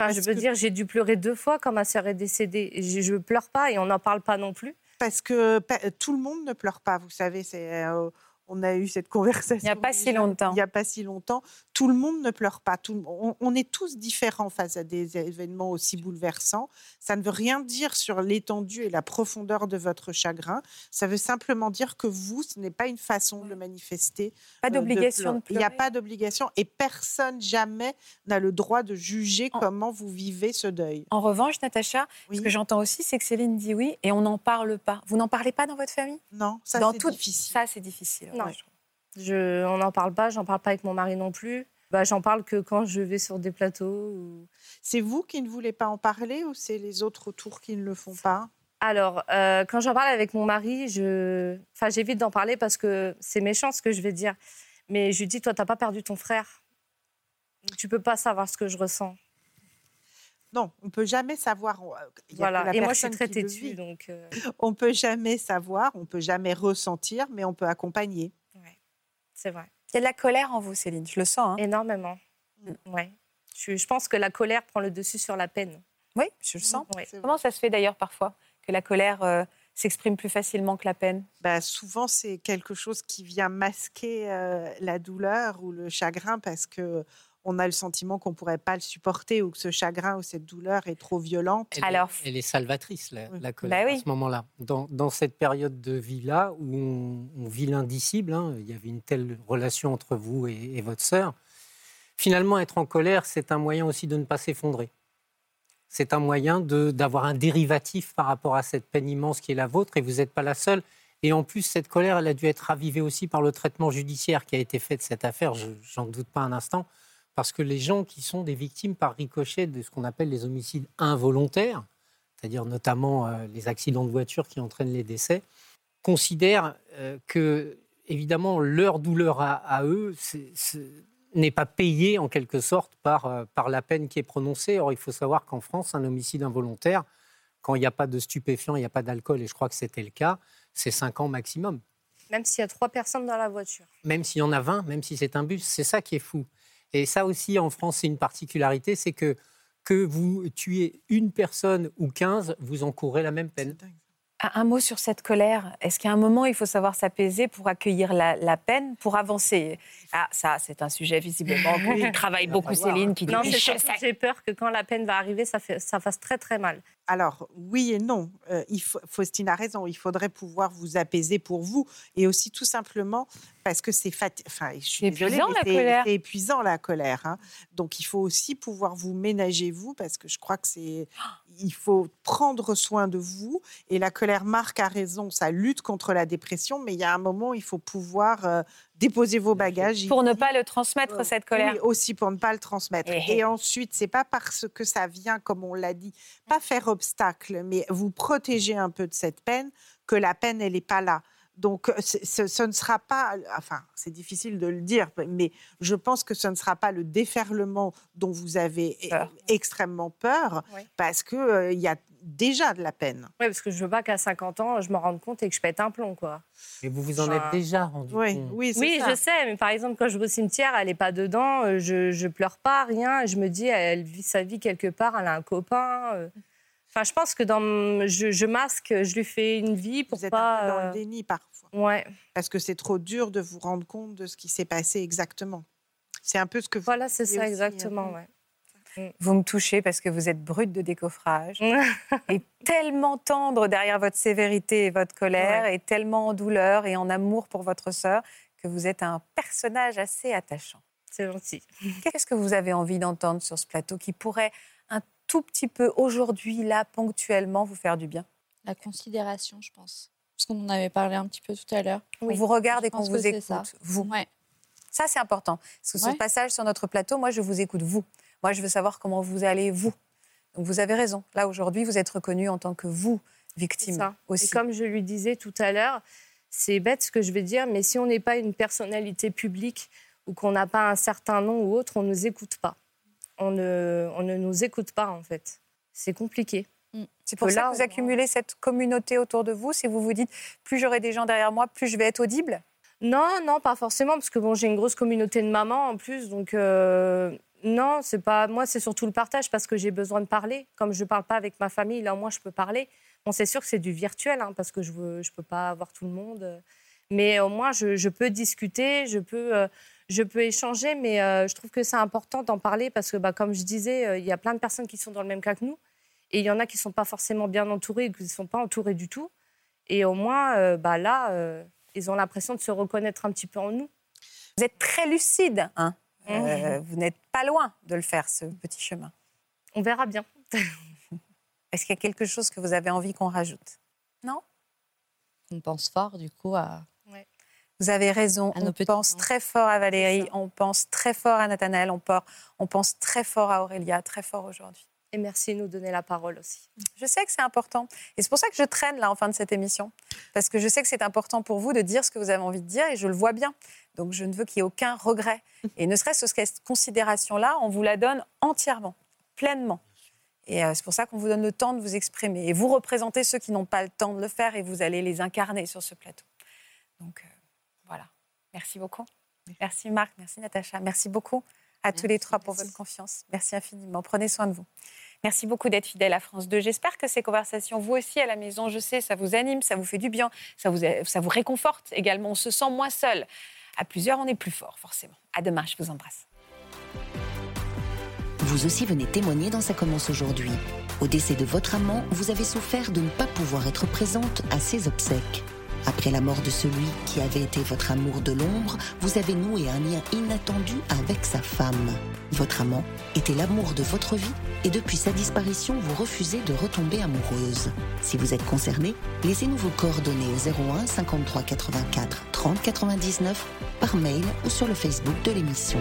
Enfin, je veux dire, j'ai dû pleurer deux fois quand ma sœur est décédée. Je ne pleure pas et on n'en parle pas non plus. Parce que tout le monde ne pleure pas, vous savez. C'est euh, on a eu cette conversation. Il n'y a pas si longtemps. Il n'y a pas si longtemps. Tout le monde ne pleure pas. Tout, on, est tous différents face à des événements aussi bouleversants. Ça ne veut rien dire sur l'étendue et la profondeur de votre chagrin. Ça veut simplement dire que vous, ce n'est pas une façon de le manifester. Pas euh, d'obligation de, Il n'y a pas d'obligation et personne jamais n'a le droit de juger comment vous vivez ce deuil. En revanche, Natacha, ce que j'entends aussi, c'est que Céline dit oui et on n'en parle pas. Vous n'en parlez pas dans votre famille? Non, ça c'est difficile. Ça c'est difficile. Non. Je, on n'en parle pas, j'en parle pas avec mon mari non plus. Bah, j'en parle que quand je vais sur des plateaux. C'est vous qui ne voulez pas en parler ou c'est les autres autour qui ne le font pas? Alors, euh, quand j'en parle avec mon mari, je... enfin, j'évite d'en parler parce que c'est méchant ce que je vais dire. Mais je lui dis, toi, tu n'as pas perdu ton frère. Tu peux pas savoir ce que je ressens. Non, on peut jamais savoir. voilà. Et moi, je suis très têtue, donc. Euh... On peut jamais savoir, on peut jamais ressentir, mais on peut accompagner. Ouais, c'est vrai. Il y a de la colère en vous, Céline. Je le sens. Hein. Énormément. Mm. Ouais. Je, pense que la colère prend le dessus sur la peine. Oui, je le sens. Comment ça se fait d'ailleurs parfois que la colère euh, s'exprime plus facilement que la peine? Bah, Souvent, c'est quelque chose qui vient masquer euh, la douleur ou le chagrin parce que on a le sentiment qu'on ne pourrait pas le supporter ou que ce chagrin ou cette douleur est trop violente. Elle, Alors, est, elle est salvatrice, la, colère, bah à ce moment-là. Dans, cette période de vie-là, où on, vit l'indicible, hein, il y avait une telle relation entre vous et, votre sœur, finalement, être en colère, c'est un moyen aussi de ne pas s'effondrer. C'est un moyen d'avoir un dérivatif par rapport à cette peine immense qui est la vôtre, et vous n'êtes pas la seule. Et en plus, cette colère, elle a dû être ravivée aussi par le traitement judiciaire qui a été fait de cette affaire, j'en doute pas un instant parce que les gens qui sont des victimes par ricochet de ce qu'on appelle les homicides involontaires, c'est-à-dire notamment euh, les accidents de voiture qui entraînent les décès, considèrent euh, que, évidemment, leur douleur à, eux, n'est pas payé en quelque sorte par, euh, par la peine qui est prononcée. Or, il faut savoir qu'en France, un homicide involontaire, quand il n'y a pas de stupéfiants, il n'y a pas d'alcool, et je crois que c'était le cas, c'est 5 ans maximum. Même s'il y a trois personnes dans la voiture. Même s'il y en a 20, même si c'est un bus, c'est ça qui est fou. Et ça aussi, en France, c'est une particularité, c'est que que vous tuez une personne ou 15, vous encourez la même peine. Un mot sur cette colère. Est-ce qu'à un moment, il faut savoir s'apaiser pour accueillir la, peine, pour avancer? Ah, ça, c'est un sujet visiblement qui travaille beaucoup Céline, qui dit Non, j'ai peur que quand la peine va arriver, ça, fait, ça fasse très très mal. Alors, oui et non. Euh, il Faustine a raison. Il faudrait pouvoir vous apaiser pour vous. Et aussi, tout simplement, parce que c'est enfin, je suis épuisant, la colère. C'est épuisant, la colère. Hein. Donc, il faut aussi pouvoir vous ménager, vous, parce que je crois que c'est. Il faut prendre soin de vous. Et la colère, Marc a raison, ça lutte contre la dépression. Mais il y a un moment, il faut pouvoir euh, déposer vos bagages. Pour ne pas le transmettre, cette colère. Oui, aussi pour ne pas le transmettre. Eh, eh. Et, ensuite, c'est pas parce que ça vient, comme on l'a dit, pas faire obstacle, mais vous protéger un peu de cette peine, que la peine, elle n'est pas là. Donc, ce, ne sera pas, enfin, c'est difficile de le dire, mais je pense que ce ne sera pas le déferlement dont vous avez extrêmement peur, parce qu'il euh, il y a déjà de la peine. Oui, parce que je veux pas qu'à 50 ans, je me rende compte et que je pète un plomb, quoi. Et vous vous en êtes déjà rendu oui, compte Oui, oui je sais, mais par exemple, quand je vais au cimetière, elle n'est pas dedans, euh, je, je pleure pas, rien. Je me dis, elle vit sa vie quelque part, elle a un copain. Enfin, je pense que dans, je, je, masque, je lui fais une vie pour vous êtes pas. Un peu dans le euh, déni parfois. Ouais. Parce que c'est trop dur de vous rendre compte de ce qui s'est passé exactement. C'est un peu ce que vous. Voilà, c'est ça, exactement. Ouais. Mm. Vous me touchez parce que vous êtes brute de décoffrage et tellement tendre derrière votre sévérité et votre colère et tellement en douleur et en amour pour votre sœur que vous êtes un personnage assez attachant. C'est gentil. Qu'est-ce que vous avez envie d'entendre sur ce plateau qui pourrait tout petit peu aujourd'hui, là, ponctuellement, vous faire du bien La considération, je pense. Parce qu'on en avait parlé un petit peu tout à l'heure. On vous regarde et qu'on vous écoute. Vous. Ouais. Ça, c'est important. Parce que ce passage sur notre plateau, moi, je vous écoute, vous. Moi, je veux savoir comment vous allez, vous. Donc, vous avez raison. Là, aujourd'hui, vous êtes reconnu en tant que vous, victime aussi. Et comme je lui disais tout à l'heure, c'est bête ce que je vais dire, mais si on n'est pas une personnalité publique ou qu'on n'a pas un certain nom ou autre, on ne nous écoute pas. On ne, on ne nous écoute pas, en fait. C'est compliqué. Mm. C'est pour ça que vous accumulez cette communauté autour de vous. Si vous vous dites, plus j'aurai des gens derrière moi, plus je vais être audible Non, non, pas forcément, parce que bon, j'ai une grosse communauté de mamans en plus, donc euh, non, c'est pas moi, c'est surtout le partage parce que j'ai besoin de parler. Comme je ne parle pas avec ma famille, là au moins je peux parler. Bon, c'est sûr que c'est du virtuel hein, parce que je ne je peux pas avoir tout le monde. Mais au moins, je, peux discuter, je peux, euh, je peux échanger, mais euh, je trouve que c'est important d'en parler parce que, bah, comme je disais, euh, il y a plein de personnes qui sont dans le même cas que nous. Et il y en a qui ne sont pas forcément bien entourés, qui ne sont pas entourés du tout. Et au moins, bah, là, ils ont l'impression de se reconnaître un petit peu en nous. Vous êtes très lucide, hein euh, vous n'êtes pas loin de le faire, ce petit chemin. On verra bien. Est-ce qu'il y a quelque chose que vous avez envie qu'on rajoute? Non? On pense fort, du coup, à. Vous avez raison. On pense très fort à Valérie, on pense très fort à Nathanaël, on, on pense très fort à Aurélia, très fort aujourd'hui. Et merci de nous donner la parole aussi. Je sais que c'est important. Et c'est pour ça que je traîne là en fin de cette émission. Parce que je sais que c'est important pour vous de dire ce que vous avez envie de dire et je le vois bien. Donc je ne veux qu'il y ait aucun regret. Et ne serait-ce que cette considération-là, on vous la donne entièrement, pleinement. Et euh, c'est pour ça qu'on vous donne le temps de vous exprimer. Et vous représentez ceux qui n'ont pas le temps de le faire et vous allez les incarner sur ce plateau. Donc euh. Merci beaucoup. Merci Marc, merci Natacha. Merci beaucoup à tous les trois pour votre confiance. Merci infiniment. Prenez soin de vous. Merci beaucoup d'être fidèle à France 2. J'espère que ces conversations, vous aussi à la maison, je sais, ça vous anime, ça vous fait du bien, ça vous, ça vous réconforte également. On se sent moins seul. À plusieurs, on est plus fort, forcément. À demain, je vous embrasse. Vous aussi venez témoigner dans Ça commence aujourd'hui. Au décès de votre amant, vous avez souffert de ne pas pouvoir être présente à ses obsèques. Après la mort de celui qui avait été votre amour de l'ombre, vous avez noué un lien inattendu avec sa femme. Votre amant était l'amour de votre vie et depuis sa disparition, vous refusez de retomber amoureuse. Si vous êtes concerné, laissez-nous vos coordonnées au 01 53 84 30 99 par mail ou sur le Facebook de l'émission.